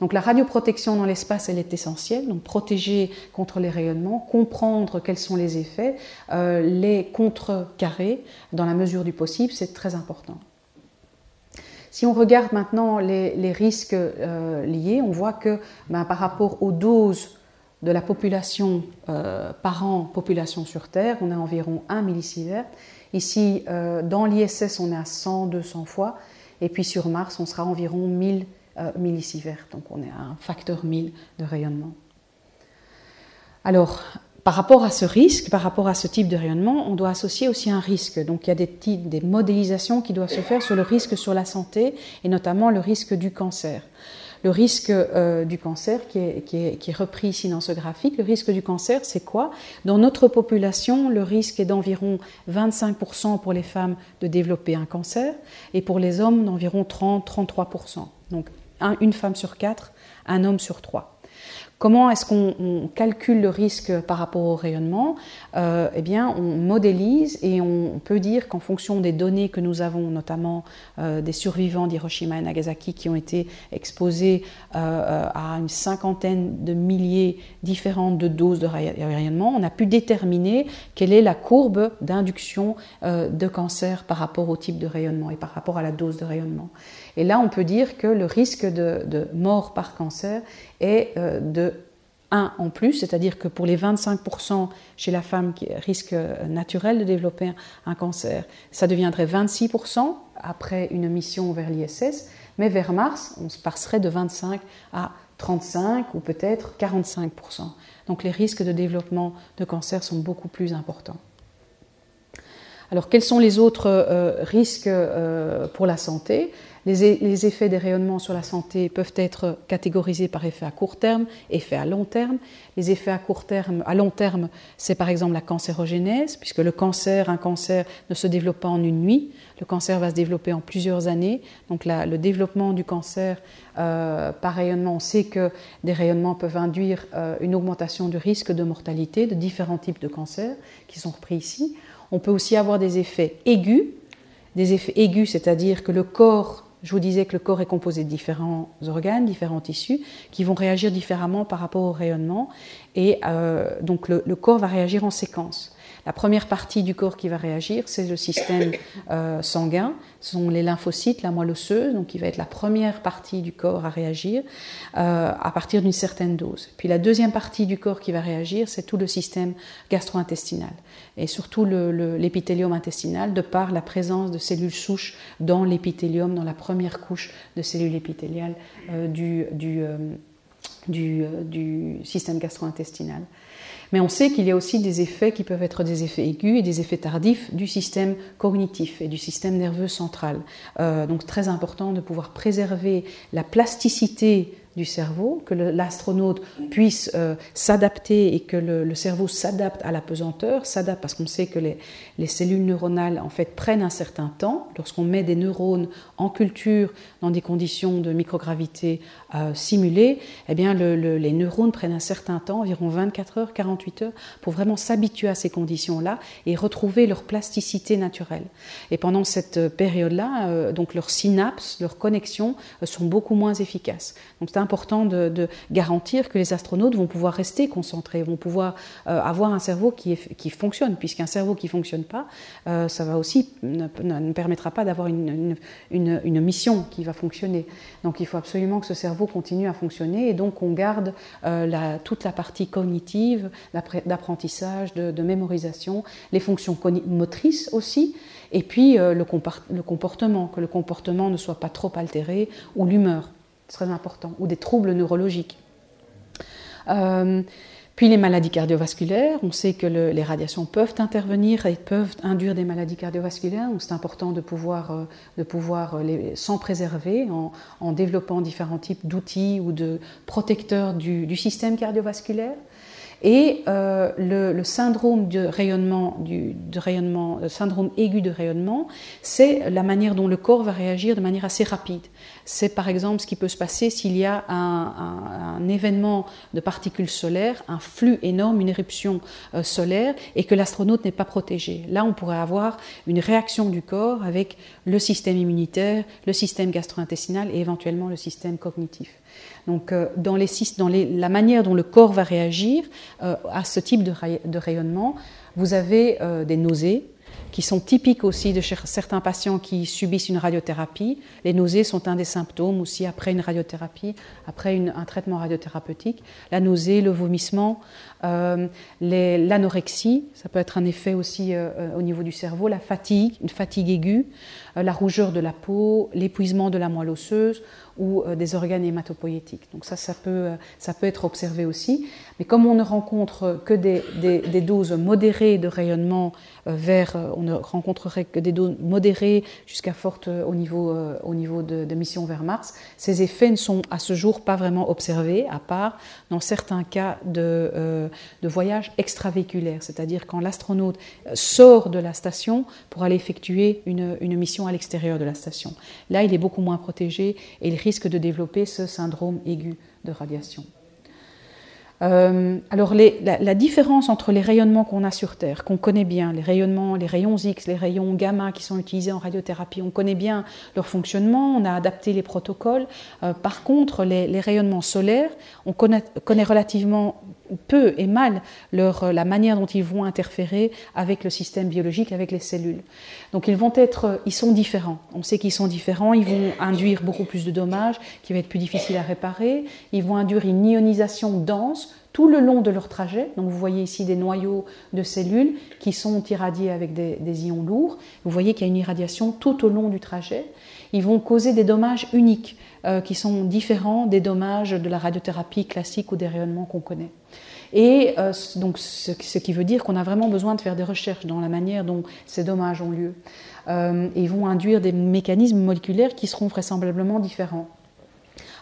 Donc la radioprotection dans l'espace, elle est essentielle, donc protéger contre les rayonnements, comprendre quels sont les effets, euh, les contrecarrer dans la mesure du possible, c'est très important. Si on regarde maintenant les, risques euh, liés, on voit que ben, par rapport aux doses de la population euh, par an, population sur Terre, on a environ 1 millisievert. Ici, euh, dans l'ISS, on est à 100, 200 fois. Et puis sur Mars, on sera environ 1000 millisieverts. Donc on est à un facteur 1000 de rayonnement. Alors, par rapport à ce risque, par rapport à ce type de rayonnement, on doit associer aussi un risque. Donc il y a des, modélisations qui doivent se faire sur le risque sur la santé et notamment le risque du cancer. Le risque euh, du cancer qui est, repris ici dans ce graphique, le risque du cancer, c'est quoi? Dans notre population, le risque est d'environ 25% pour les femmes de développer un cancer et pour les hommes d'environ 30-33%. Donc une femme sur quatre, un homme sur trois. Comment est-ce qu'on calcule le risque par rapport au rayonnement? Euh, Eh bien, on modélise et on peut dire qu'en fonction des données que nous avons, notamment euh, des survivants d'Hiroshima et Nagasaki qui ont été exposés euh, à une cinquantaine de milliers différentes de doses de rayonnement, on a pu déterminer quelle est la courbe d'induction de cancer par rapport au type de rayonnement et par rapport à la dose de rayonnement. Et là, on peut dire que le risque de, mort par cancer est de 1 en plus, c'est-à-dire que pour les 25% chez la femme qui risque naturel de développer un cancer, ça deviendrait 26% après une mission vers l'ISS, mais vers Mars, on se passerait de 25 à 35 ou peut-être 45%. Donc les risques de développement de cancer sont beaucoup plus importants. Alors quels sont les autres euh, risques euh, pour la santé? Les, effets des rayonnements sur la santé peuvent être catégorisés par effet à court terme, effet à long terme. Les effets à court terme, à long terme, c'est par exemple la cancérogénèse, puisque le cancer, un cancer ne se développe pas en une nuit. Le cancer va se développer en plusieurs années. Donc le développement du cancer euh, par rayonnement, on sait que des rayonnements peuvent induire euh, une augmentation du risque de mortalité de différents types de cancers qui sont repris ici. On peut aussi avoir des effets aigus, des effets aigus, c'est-à-dire que le corps je vous disais que le corps est composé de différents organes, différents tissus, qui vont réagir différemment par rapport au rayonnement. Et euh, donc le, corps va réagir en séquence. La première partie du corps qui va réagir, c'est le système euh, sanguin, ce sont les lymphocytes, la moelle osseuse, donc qui va être la première partie du corps à réagir euh, à partir d'une certaine dose. Puis la deuxième partie du corps qui va réagir, c'est tout le système gastro-intestinal et surtout l'épithélium intestinal, de par la présence de cellules souches dans l'épithélium, dans la première couche de cellules épithéliales euh, du, système gastro-intestinal. Mais on sait qu'il y a aussi des effets qui peuvent être des effets aigus et des effets tardifs du système cognitif et du système nerveux central. Euh, donc très important de pouvoir préserver la plasticité du cerveau, que l'astronaute puisse euh, s'adapter et que le, cerveau s'adapte à la pesanteur, s'adapte parce qu'on sait que les, les, cellules neuronales en fait prennent un certain temps. Lorsqu'on met des neurones en culture dans des conditions de microgravité euh, simulées, eh bien les neurones prennent un certain temps, environ 24 heures, 48 heures, pour vraiment s'habituer à ces conditions-là et retrouver leur plasticité naturelle. Et pendant cette période-là, euh, donc leurs synapses, leurs connexions sont beaucoup moins efficaces. Donc c'est important de, garantir que les astronautes vont pouvoir rester concentrés, vont pouvoir euh, avoir un cerveau qui, qui fonctionne, puisqu'un cerveau qui ne fonctionne pas, euh, ça va aussi ne, permettra pas d'avoir une, une, mission qui va fonctionner. Donc il faut absolument que ce cerveau continue à fonctionner. Et donc on garde euh, toute la partie cognitive, d'apprentissage, de, mémorisation, les fonctions motrices aussi, et puis le comportement, que le comportement ne soit pas trop altéré, ou l'humeur très important, ou des troubles neurologiques. Euh, puis les maladies cardiovasculaires, on sait que les radiations peuvent intervenir et peuvent induire des maladies cardiovasculaires, donc c'est important de pouvoir, euh, de pouvoir s'en préserver en, développant différents types d'outils ou de protecteurs du, système cardiovasculaire. Et euh, le, syndrome de rayonnement, du, de rayonnement, le syndrome aigu de rayonnement, c'est la manière dont le corps va réagir de manière assez rapide. C'est par exemple ce qui peut se passer s'il y a un, événement de particules solaires, un flux énorme, une éruption euh, solaire, et que l'astronaute n'est pas protégé. Là, on pourrait avoir une réaction du corps avec le système immunitaire, le système gastro-intestinal et éventuellement le système cognitif. Donc, euh, dans, les, dans la manière dont le corps va réagir euh, à ce type de, rayonnement, vous avez des nausées, qui sont typiques aussi de certains patients qui subissent une radiothérapie. Les nausées sont un des symptômes aussi après une radiothérapie, après un traitement radiothérapeutique. La nausée, le vomissement, euh, l'anorexie, ça peut être un effet aussi euh, euh, au niveau du cerveau, la fatigue, une fatigue aiguë, la rougeur de la peau, l'épuisement de la moelle osseuse ou des organes hématopoïétiques. Donc ça, ça peut, ça peut être observé aussi. Mais comme on ne rencontre que des, doses modérées de rayonnement vers, on ne rencontrerait que des doses modérées jusqu'à fortes au niveau, au niveau de, mission vers Mars, ces effets ne sont à ce jour pas vraiment observés, à part dans certains cas de de voyage extravéhiculaire, c'est-à-dire quand l'astronaute sort de la station pour aller effectuer une, mission à l'extérieur de la station. Là, il est beaucoup moins protégé et il risque de développer ce syndrome aigu de radiation. Euh, alors la, différence entre les rayonnements qu'on a sur Terre, qu'on connaît bien, les rayonnements, les rayons X, les rayons gamma qui sont utilisés en radiothérapie, on connaît bien leur fonctionnement, on a adapté les protocoles. Euh, par contre, les, rayonnements solaires, on connaît, relativement peu et mal leur, la manière dont ils vont interférer avec le système biologique, avec les cellules. Donc ils vont être, ils sont différents. On sait qu'ils sont différents. Ils vont induire beaucoup plus de dommages, qui va être plus difficile à réparer. Ils vont induire une ionisation dense tout le long de leur trajet. Donc vous voyez ici des noyaux de cellules qui sont irradiés avec des, ions lourds. Vous voyez qu'il y a une irradiation tout au long du trajet. Ils vont causer des dommages uniques euh, qui sont différents des dommages de la radiothérapie classique ou des rayonnements qu'on connaît. Et euh, donc, ce, qui veut dire qu'on a vraiment besoin de faire des recherches dans la manière dont ces dommages ont lieu. Euh, et vont induire des mécanismes moléculaires qui seront vraisemblablement différents.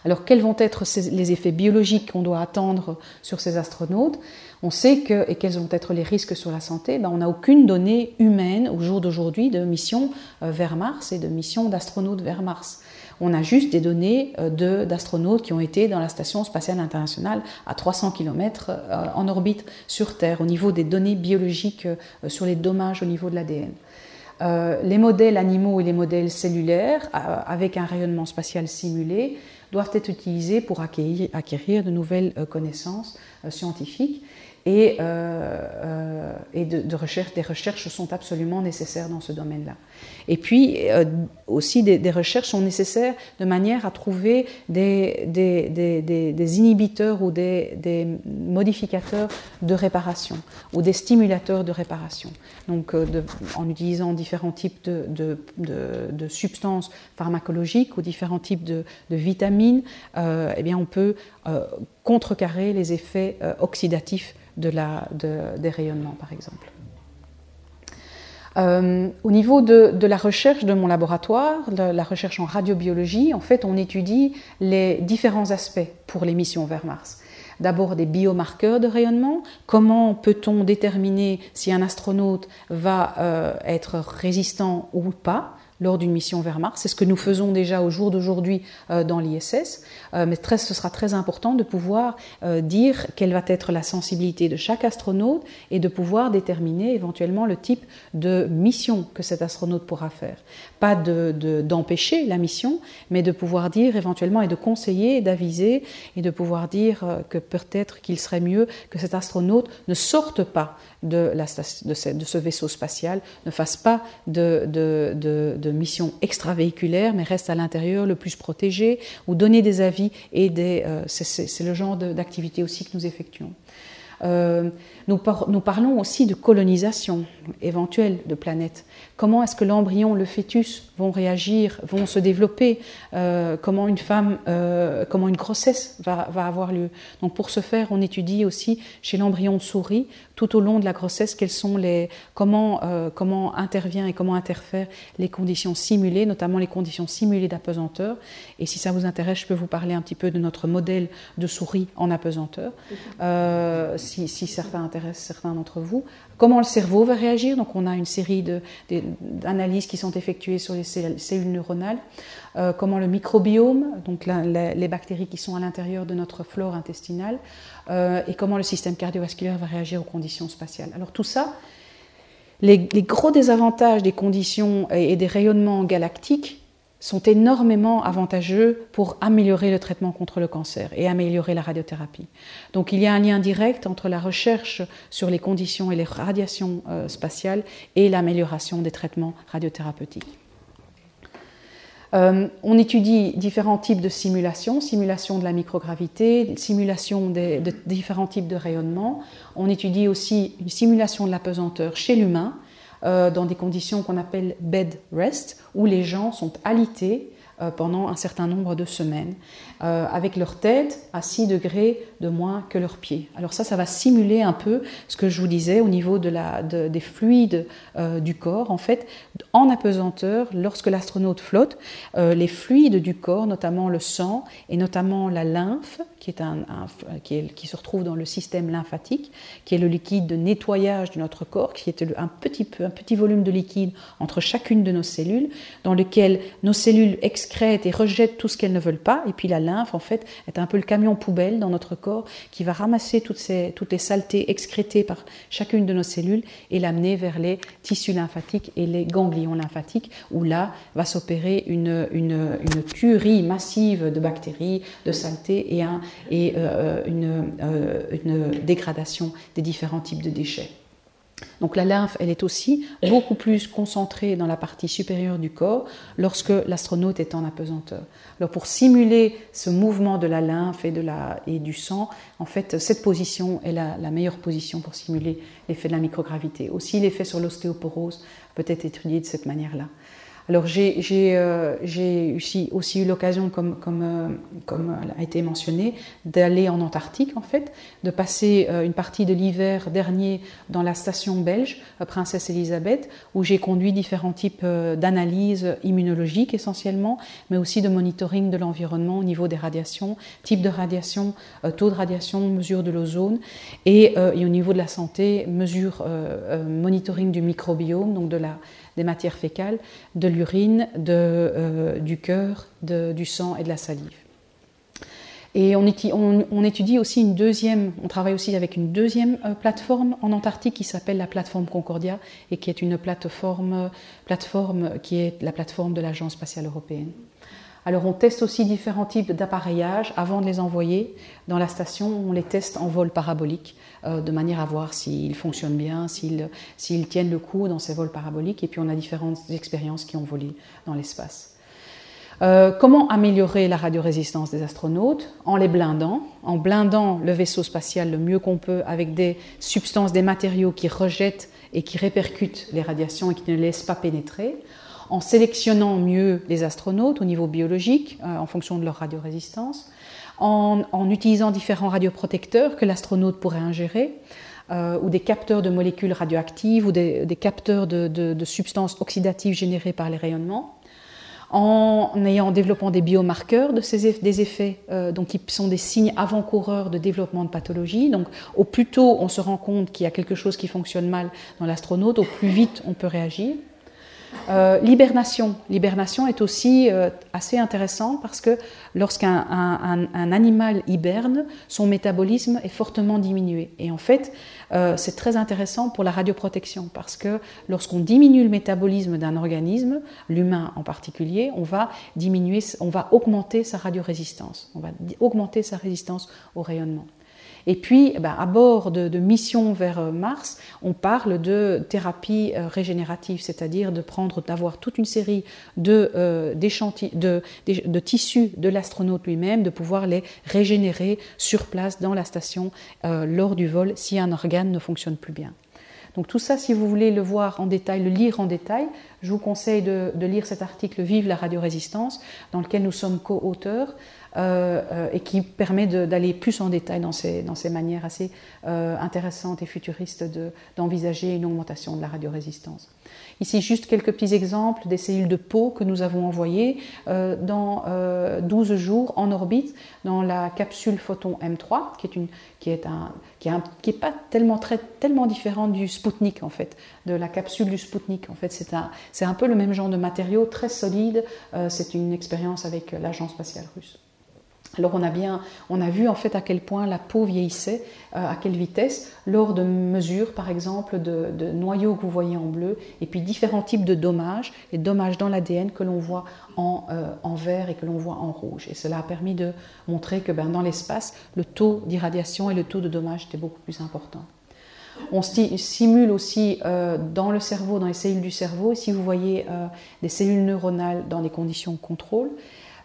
Alors quels vont être les effets biologiques qu'on doit attendre sur ces astronautes? On sait que, et quels vont être les risques sur la santé ben, On n'a aucune donnée humaine au jour d'aujourd'hui de mission euh, vers Mars et de mission d'astronautes vers Mars. On a juste des données euh, d'astronautes qui ont été dans la Station spatiale internationale à 300 km euh, en orbite sur Terre, au niveau des données biologiques sur les dommages au niveau de l'ADN. les modèles animaux et les modèles cellulaires, avec un rayonnement spatial simulé, doivent être utilisés pour acquérir, de nouvelles connaissances scientifiques et, euh, et de, recherche, des recherches sont absolument nécessaires dans ce domaine-là. Et puis aussi des, recherches sont nécessaires de manière à trouver des, inhibiteurs ou des, modificateurs de réparation ou des stimulateurs de réparation. Donc en utilisant différents types de, substances pharmacologiques ou différents types de, vitamines, euh, eh bien on peut euh, contrecarrer les effets euh, oxydatifs des rayonnements par exemple. Euh, au niveau de, la recherche de mon laboratoire, la recherche en radiobiologie, en fait, on étudie les différents aspects pour les missions vers Mars. D'abord des biomarqueurs de rayonnement, comment peut-on déterminer si un astronaute va euh, être résistant ou pas? Lors d'une mission vers Mars. C'est ce que nous faisons déjà au jour d'aujourd'hui euh, dans l'ISS. Euh, mais ce sera très important de pouvoir euh, dire quelle va être la sensibilité de chaque astronaute et de pouvoir déterminer éventuellement le type de mission que cet astronaute pourra faire. Pas d'empêcher la mission, mais de pouvoir dire éventuellement et de conseiller, d'aviser et de pouvoir dire que peut-être qu'il serait mieux que cet astronaute ne sorte pas de, ce, vaisseau spatial, ne fasse pas de, de mission extravéhiculaire, mais reste à l'intérieur le plus protégé, ou donner des avis et euh, c'est le genre d'activité aussi que nous effectuons. Euh, nous, parlons aussi de colonisation éventuelle de planètes. Comment est-ce que l'embryon, le fœtus vont réagir, vont se développer euh, Comment une femme, euh, comment une grossesse va, avoir lieu Donc pour ce faire, on étudie aussi chez l'embryon de souris tout au long de la grossesse, quels sont les, comment, euh, comment intervient et comment interfèrent les conditions simulées, notamment les conditions simulées d'apesanteur. Et si ça vous intéresse, je peux vous parler un petit peu de notre modèle de souris en apesanteur, si, si certains intéressent certains d'entre vous. Comment le cerveau va réagir? Donc on a une série d'analyses qui sont effectuées sur les cellules neuronales. Euh, comment le microbiome, donc les bactéries qui sont à l'intérieur de notre flore intestinale, euh, et comment le système cardiovasculaire va réagir aux conditions spatiales. Alors tout ça, les, gros désavantages des conditions et des rayonnements galactiques sont énormément avantageux pour améliorer le traitement contre le cancer et améliorer la radiothérapie. Donc il y a un lien direct entre la recherche sur les conditions et les radiations euh, spatiales et l'amélioration des traitements radiothérapeutiques. Euh, on étudie différents types de simulations, simulation de la microgravité, simulation de différents types de rayonnement. On étudie aussi une simulation de la pesanteur chez l'humain, euh, dans des conditions qu'on appelle bed rest, où les gens sont alités pendant un certain nombre de semaines, euh, avec leur tête à 6 degrés de moins que leurs pieds. Alors ça, ça va simuler un peu ce que je vous disais au niveau de la, des fluides euh, du corps. En fait, en apesanteur, lorsque l'astronaute flotte, les fluides du corps, notamment le sang et notamment la lymphe, qui, est un, qui, se retrouve dans le système lymphatique, qui est le liquide de nettoyage de notre corps, qui est un petit, peu, un petit volume de liquide entre chacune de nos cellules, dans lequel nos cellules et rejettent tout ce qu'elles ne veulent pas, et puis la lymphe, en fait, est un peu le camion poubelle dans notre corps qui va ramasser toutes, ces, toutes les saletés excrétées par chacune de nos cellules et l'amener vers les tissus lymphatiques et les ganglions lymphatiques, où là va s'opérer une, une, une tuerie massive de bactéries, de saletés et, un, et euh, une, euh, une dégradation des différents types de déchets. Donc la lymphe, elle est aussi beaucoup plus concentrée dans la partie supérieure du corps lorsque l'astronaute est en apesanteur. Alors pour simuler ce mouvement de la lymphe et, de la, et du sang, en fait, cette position est la, la meilleure position pour simuler l'effet de la microgravité. Aussi, l'effet sur l'ostéoporose peut être étudié de cette manière-là. Alors j'ai euh, aussi, eu l'occasion, comme, euh, comme, a été mentionné, d'aller en Antarctique en fait, de passer euh, une partie de l'hiver dernier dans la station belge Princesse Elisabeth, où j'ai conduit différents types d'analyses immunologiques essentiellement, mais aussi de monitoring de l'environnement au niveau des radiations, type de radiation, taux de radiation, mesure de l'ozone, et, et, au niveau de la santé, mesure monitoring du microbiome, donc de la des matières fécales, de l'urine, euh, du cœur, du sang et de la salive. Et on, étudie aussi une deuxième, on travaille aussi avec une deuxième euh, plateforme en Antarctique qui s'appelle la plateforme Concordia et qui est une plateforme, plateforme qui est la plateforme de l'Agence spatiale européenne. Alors on teste aussi différents types d'appareillages avant de les envoyer dans la station. On les teste en vol parabolique euh, de manière à voir s'ils fonctionnent bien, s'ils tiennent le coup dans ces vols paraboliques. Et puis on a différentes expériences qui ont volé dans l'espace. Euh, comment améliorer la radiorésistance des astronautes? En les blindant, en blindant le vaisseau spatial le mieux qu'on peut avec des substances, des matériaux qui rejettent et qui répercutent les radiations et qui ne laissent pas pénétrer, en sélectionnant mieux les astronautes au niveau biologique euh, en fonction de leur radiorésistance, en, utilisant différents radioprotecteurs que l'astronaute pourrait ingérer, euh, ou des capteurs de molécules radioactives ou des, capteurs de, substances oxydatives générées par les rayonnements, en ayant en développant des biomarqueurs de ces effets, euh, donc qui sont des signes avant-coureurs de développement de pathologie. Donc, au plus tôt on se rend compte qu'il y a quelque chose qui fonctionne mal dans l'astronaute, au plus vite on peut réagir. Euh, l'hibernation. Est aussi euh, assez intéressant parce que lorsqu'un un, animal hiberne, son métabolisme est fortement diminué. Et en fait, euh, c'est très intéressant pour la radioprotection parce que lorsqu'on diminue le métabolisme d'un organisme, l'humain en particulier, on va diminuer, on va augmenter sa radiorésistance, on va augmenter sa résistance au rayonnement. Et puis, eh ben, à bord de, missions vers euh, Mars, on parle de thérapie euh, régénérative, c'est-à-dire de prendre, d'avoir toute une série de, euh, de, de, tissus de l'astronaute lui-même, de pouvoir les régénérer sur place dans la station lors du vol si un organe ne fonctionne plus bien. Donc tout ça, si vous voulez le voir en détail, le lire en détail, je vous conseille de, lire cet article Vive la radiorésistance, dans lequel nous sommes co-auteurs, et qui permet d'aller plus en détail dans ces, manières assez intéressantes et futuristes d'envisager une augmentation de la radiorésistance. Ici, juste quelques petits exemples des cellules de peau que nous avons envoyées euh, dans 12 euh, jours en orbite dans la capsule Photon M3, qui est, pas tellement, très, tellement différente du Sputnik, en fait, de la capsule du Sputnik. En fait, c'est un, un peu le même genre de matériau, très solide. Euh, c'est une expérience avec l'Agence spatiale russe. Alors on a bien, on a vu en fait à quel point la peau vieillissait, euh, à quelle vitesse, lors de mesures par exemple de, noyaux que vous voyez en bleu, et puis différents types de dommages, les dommages dans l'ADN que l'on voit en, euh, en, vert et que l'on voit en rouge. Et cela a permis de montrer que ben, dans l'espace, le taux d'irradiation et le taux de dommages étaient beaucoup plus importants. On simule aussi euh, dans le cerveau, dans les cellules du cerveau, ici vous voyez des cellules neuronales dans des conditions de contrôle.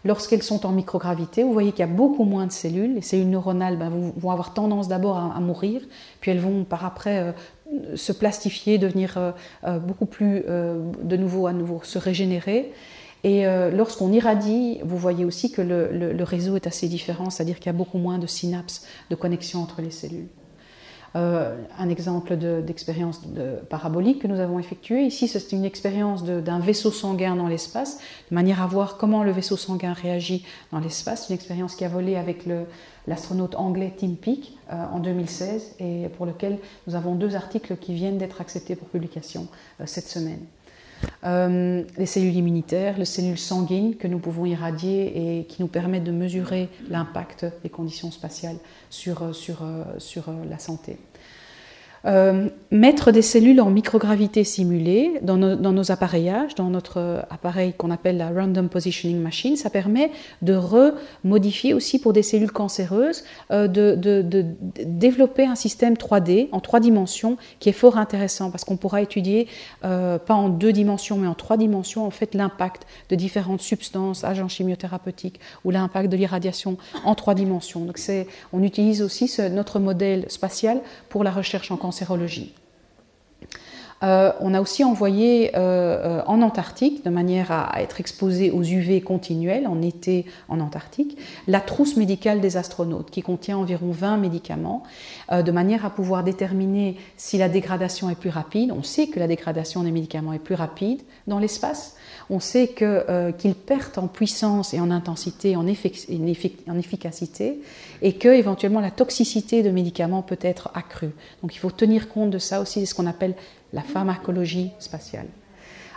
Lorsqu'elles sont en microgravité, vous voyez qu'il y a beaucoup moins de cellules. Les cellules neuronales ben, vont avoir tendance d'abord à, mourir, puis elles vont par après euh, se plastifier, devenir euh, euh, beaucoup plus de nouveau à nouveau se régénérer. Et lorsqu'on irradie, vous voyez aussi que le réseau est assez différent, c'est-à-dire qu'il y a beaucoup moins de synapses, de connexions entre les cellules. Euh, un exemple d'expérience parabolique que nous avons effectuée. Ici, c'est une expérience d'un vaisseau sanguin dans l'espace, de manière à voir comment le vaisseau sanguin réagit dans l'espace. Une expérience qui a volé avec l'astronaute anglais Tim Peake euh, en 2016 et pour lequel nous avons deux articles qui viennent d'être acceptés pour publication euh, cette semaine. Les cellules immunitaires, les cellules sanguines que nous pouvons irradier et qui nous permettent de mesurer l'impact des conditions spatiales sur, sur, sur la santé. Euh, mettre des cellules en microgravité simulée dans, nos appareillages, dans notre appareil qu'on appelle la Random Positioning Machine, ça permet de remodifier aussi pour des cellules cancéreuses, euh, de, développer un système 3D en trois dimensions qui est fort intéressant parce qu'on pourra étudier, euh, pas en deux dimensions, mais en trois dimensions, en fait, l'impact de différentes substances, agents chimiothérapeutiques ou l'impact de l'irradiation en trois dimensions. Donc, on utilise aussi notre modèle spatial pour la recherche en cancérologie. Euh, on a aussi envoyé euh, euh, en Antarctique, de manière à, être exposé aux UV continuels en été en Antarctique, la trousse médicale des astronautes, qui contient environ 20 médicaments, de manière à pouvoir déterminer si la dégradation est plus rapide. On sait que la dégradation des médicaments est plus rapide dans l'espace. On sait qu'ils perdent en puissance et en intensité, en, en efficacité, et que éventuellement la toxicité de médicaments peut être accrue. Donc il faut tenir compte de ça aussi, c'est ce qu'on appelle la pharmacologie spatiale.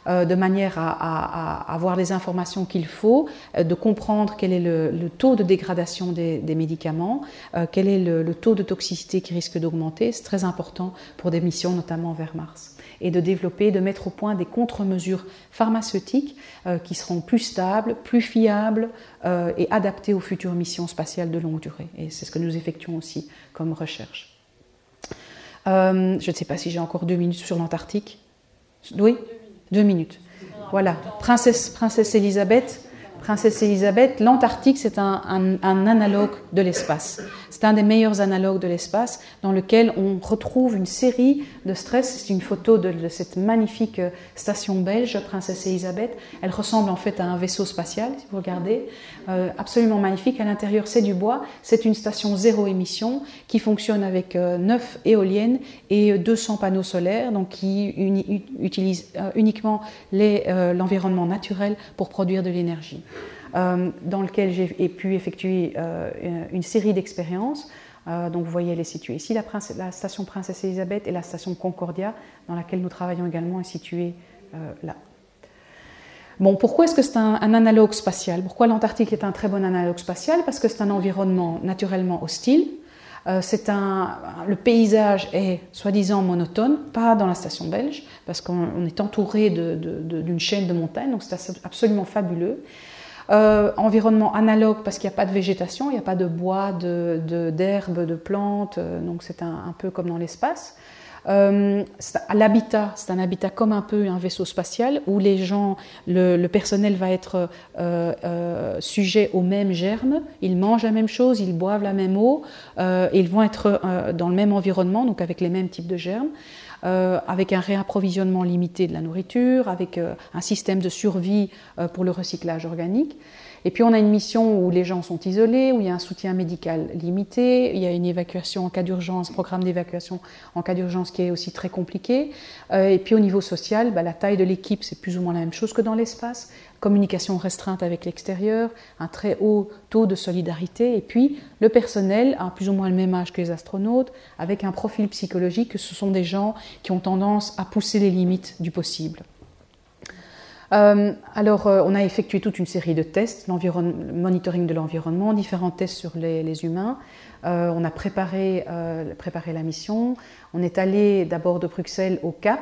Euh, de manière à, avoir les informations qu'il faut, euh, de comprendre quel est le, taux de dégradation des, médicaments, euh, quel est le, taux de toxicité qui risque d'augmenter. C'est très important pour des missions, notamment vers Mars. Et de développer, de mettre au point des contre-mesures pharmaceutiques qui seront plus stables, plus fiables et adaptées aux futures missions spatiales de longue durée. Et c'est ce que nous effectuons aussi comme recherche. Euh, je ne sais pas si j'ai encore deux minutes sur l'Antarctique. Oui Deux minutes. Voilà. Princesse, Princesse Elisabeth. Princesse Elisabeth, l'Antarctique, c'est un, analogue de l'espace. C'est un des meilleurs analogues de l'espace dans lequel on retrouve une série de stress. C'est une photo de, cette magnifique euh, station belge, Princesse Elisabeth. Elle ressemble en fait à un vaisseau spatial, si vous regardez. Euh, absolument magnifique. À l'intérieur, c'est du bois. C'est une station zéro émission qui fonctionne avec euh, neuf éoliennes et 200 panneaux solaires, donc qui utilise uniquement l'environnement naturel pour produire de l'énergie. Euh, dans lequel j'ai pu effectuer euh, une série d'expériences. Euh, donc vous voyez, elle est située ici. La, station Princesse Elisabeth et la station Concordia, dans laquelle nous travaillons également, est située là. Bon, pourquoi est-ce que c'est un, analogue spatial? Pourquoi l'Antarctique est un très bon analogue spatial? Parce que c'est un environnement naturellement hostile. le paysage est soi-disant monotone, pas dans la station belge, parce qu'on est entouré d'une chaîne de montagnes, donc c'est absolument fabuleux. Euh, environnement analogue parce qu'il n'y a pas de végétation, il n'y a pas de bois, d'herbes, de, de, plantes, euh, donc c'est un, peu comme dans l'espace. Euh, L'habitat, c'est un habitat comme un peu un vaisseau spatial où les gens, le, personnel va être euh, sujet aux mêmes germes, ils mangent la même chose, ils boivent la même eau, ils vont être dans le même environnement, donc avec les mêmes types de germes. Euh, avec un réapprovisionnement limité de la nourriture, avec euh, un système de survie euh, pour le recyclage organique. Et puis on a une mission où les gens sont isolés, où il y a un soutien médical limité, il y a une évacuation en cas d'urgence, programme d'évacuation en cas d'urgence qui est aussi très compliqué. Euh, et puis au niveau social, bah, la taille de l'équipe, c'est plus ou moins la même chose que dans l'espace. Communication restreinte avec l'extérieur, un très haut taux de solidarité. Et puis le personnel a plus ou moins le même âge que les astronautes, avec un profil psychologique que ce sont des gens qui ont tendance à pousser les limites du possible. Euh, alors, euh, on a effectué toute une série de tests, monitoring de l'environnement, différents tests sur les, humains. Euh, on a préparé, préparé, la mission. On est allé d'abord de Bruxelles au Cap,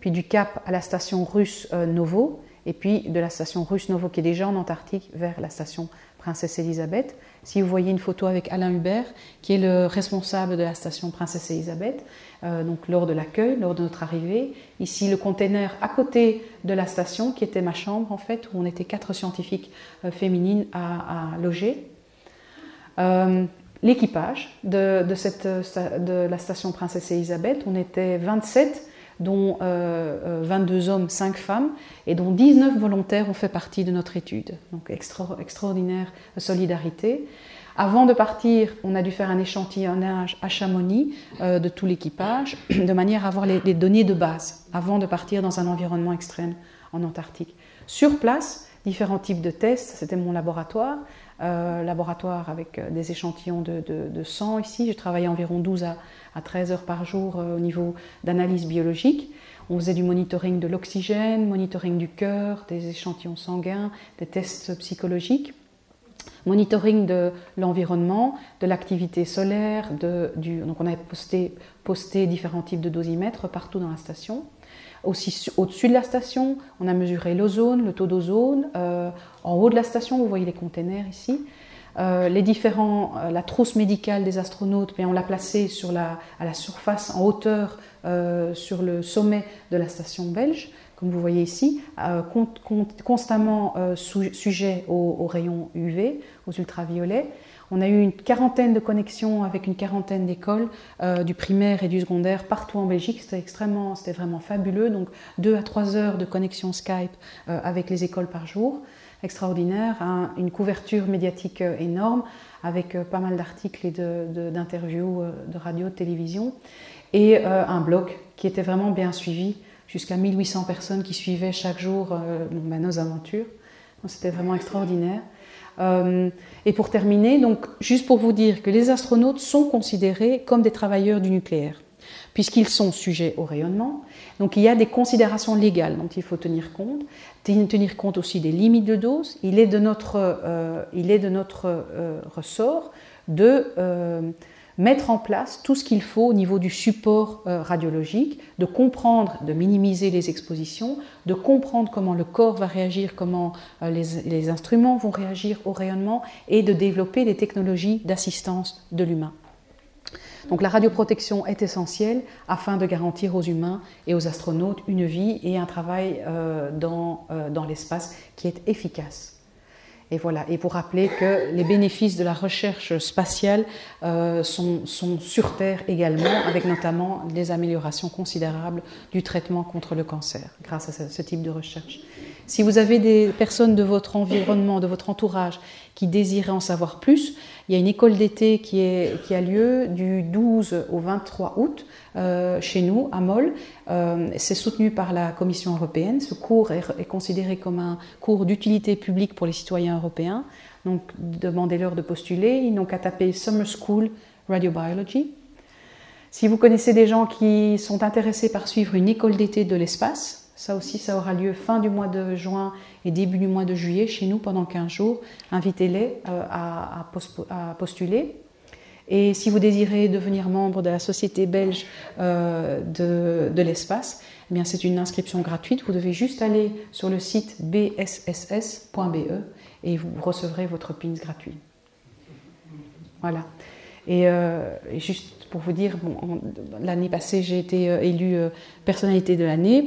puis du Cap à la station russe Novo, et puis de la station russe Novo qui est déjà en Antarctique vers la station Princesse Elisabeth. Si vous voyez une photo avec Alain Hubert, qui est le responsable de la station Princesse Elisabeth, euh, donc lors de l'accueil, lors de notre arrivée. Ici, le container à côté de la station, qui était ma chambre en fait, où on était quatre scientifiques euh, féminines à, loger. Euh, l'équipage de, la station Princesse Elisabeth, on était 27 dont 22 hommes, 5 femmes, et dont 19 volontaires ont fait partie de notre étude. Donc extraordinaire solidarité. Avant de partir, on a dû faire un échantillonnage à Chamonix euh, de tout l'équipage, de manière à avoir les, données de base, avant de partir dans un environnement extrême en Antarctique. Sur place, différents types de tests, c'était mon laboratoire, euh, laboratoire avec euh, des échantillons de, sang ici. Je travaillais environ 12 à, 13 heures par jour au niveau d'analyse biologique. On faisait du monitoring de l'oxygène, monitoring du cœur, des échantillons sanguins, des tests psychologiques monitoring de l'environnement, de l'activité solaire, donc on a posté, différents types de dosimètres partout dans la station. Aussi au-dessus de la station, on a mesuré l'ozone, le taux d'ozone. Euh, en haut de la station, vous voyez les containers ici. Euh, les différents, euh, la trousse médicale des astronautes, on l'a placée à la surface, en hauteur, sur le sommet de la station belge comme vous voyez ici, euh, constamment euh, sujet aux, rayons UV, aux ultraviolets. On a eu une quarantaine de connexions avec une quarantaine d'écoles euh, du primaire et du secondaire partout en Belgique. C'était extrêmement, c'était vraiment fabuleux. Donc deux à trois heures de connexion Skype avec les écoles par jour, extraordinaire. une couverture médiatique énorme avec pas mal d'articles et d'interviews de, de, radio, de télévision, et un blog qui était vraiment bien suivi jusqu'à 1800 personnes qui suivaient chaque jour euh, bah, nos aventures. C'était vraiment extraordinaire. Euh, et pour terminer, donc, juste pour vous dire que les astronautes sont considérés comme des travailleurs du nucléaire, puisqu'ils sont sujets au rayonnement. Donc il y a des considérations légales dont il faut tenir compte, tenir compte aussi des limites de dose. Il est de notre, euh, il est de notre ressort de mettre en place tout ce qu'il faut au niveau du support euh, radiologique, de comprendre, de minimiser les expositions, de comprendre comment le corps va réagir, comment euh, les, instruments vont réagir au rayonnement et de développer des technologies d'assistance de l'humain. Donc la radioprotection est essentielle afin de garantir aux humains et aux astronautes une vie et un travail euh, dans l'espace qui est efficace. Et voilà. Et pour rappeler que les bénéfices de la recherche spatiale euh, sont, sur Terre également, avec notamment des améliorations considérables du traitement contre le cancer grâce à ce type de recherche. Si vous avez des personnes de votre environnement, de votre entourage qui désiraient en savoir plus, il y a une école d'été qui, a lieu du 12 au 23 août euh, chez nous, à Moll. Euh, c'est soutenu par la Commission européenne. Ce cours est, considéré comme un cours d'utilité publique pour les citoyens européens. Donc demandez-leur de postuler. Ils n'ont qu'à taper Summer School Radiobiology. Si vous connaissez des gens qui sont intéressés par suivre une école d'été de l'espace, ça aussi, ça aura lieu fin du mois de juin et début du mois de juillet chez nous pendant 15 jours. Invitez-les euh, à, postuler. Et si vous désirez devenir membre de la Société belge euh, de, l'espace, eh c'est une inscription gratuite. Vous devez juste aller sur le site bsss.be et vous recevrez votre PINS gratuit. Voilà. Et, euh, et juste pour vous dire, l'année passée, j'ai été euh, élue euh, personnalité de l'année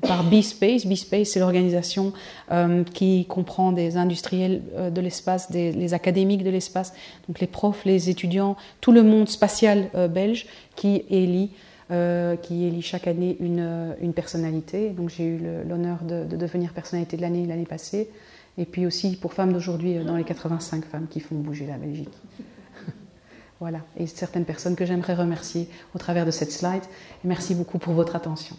par B-Space. B-Space, c'est l'organisation euh, qui comprend des industriels de l'espace, des académiques de l'espace, donc les profs, les étudiants, tout le monde spatial belge qui élit, qui élit chaque année une, personnalité. Donc j'ai eu l'honneur de, devenir personnalité de l'année l'année passée. et puis aussi pour femmes d'aujourd'hui dans les 85 femmes qui font bouger la Belgique. Voilà, et certaines personnes que j'aimerais remercier au travers de cette slide. merci beaucoup pour votre attention.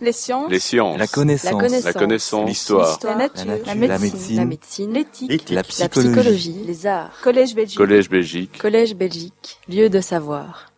Les sciences. Les sciences. La connaissance. La connaissance. L'histoire. La nature. La nature. La médecine. La médecine. L'éthique. La La psychologie. psychologie. Les arts. Collège Belgique. Collège Belgique. Collège Belgique. Lieu de savoir.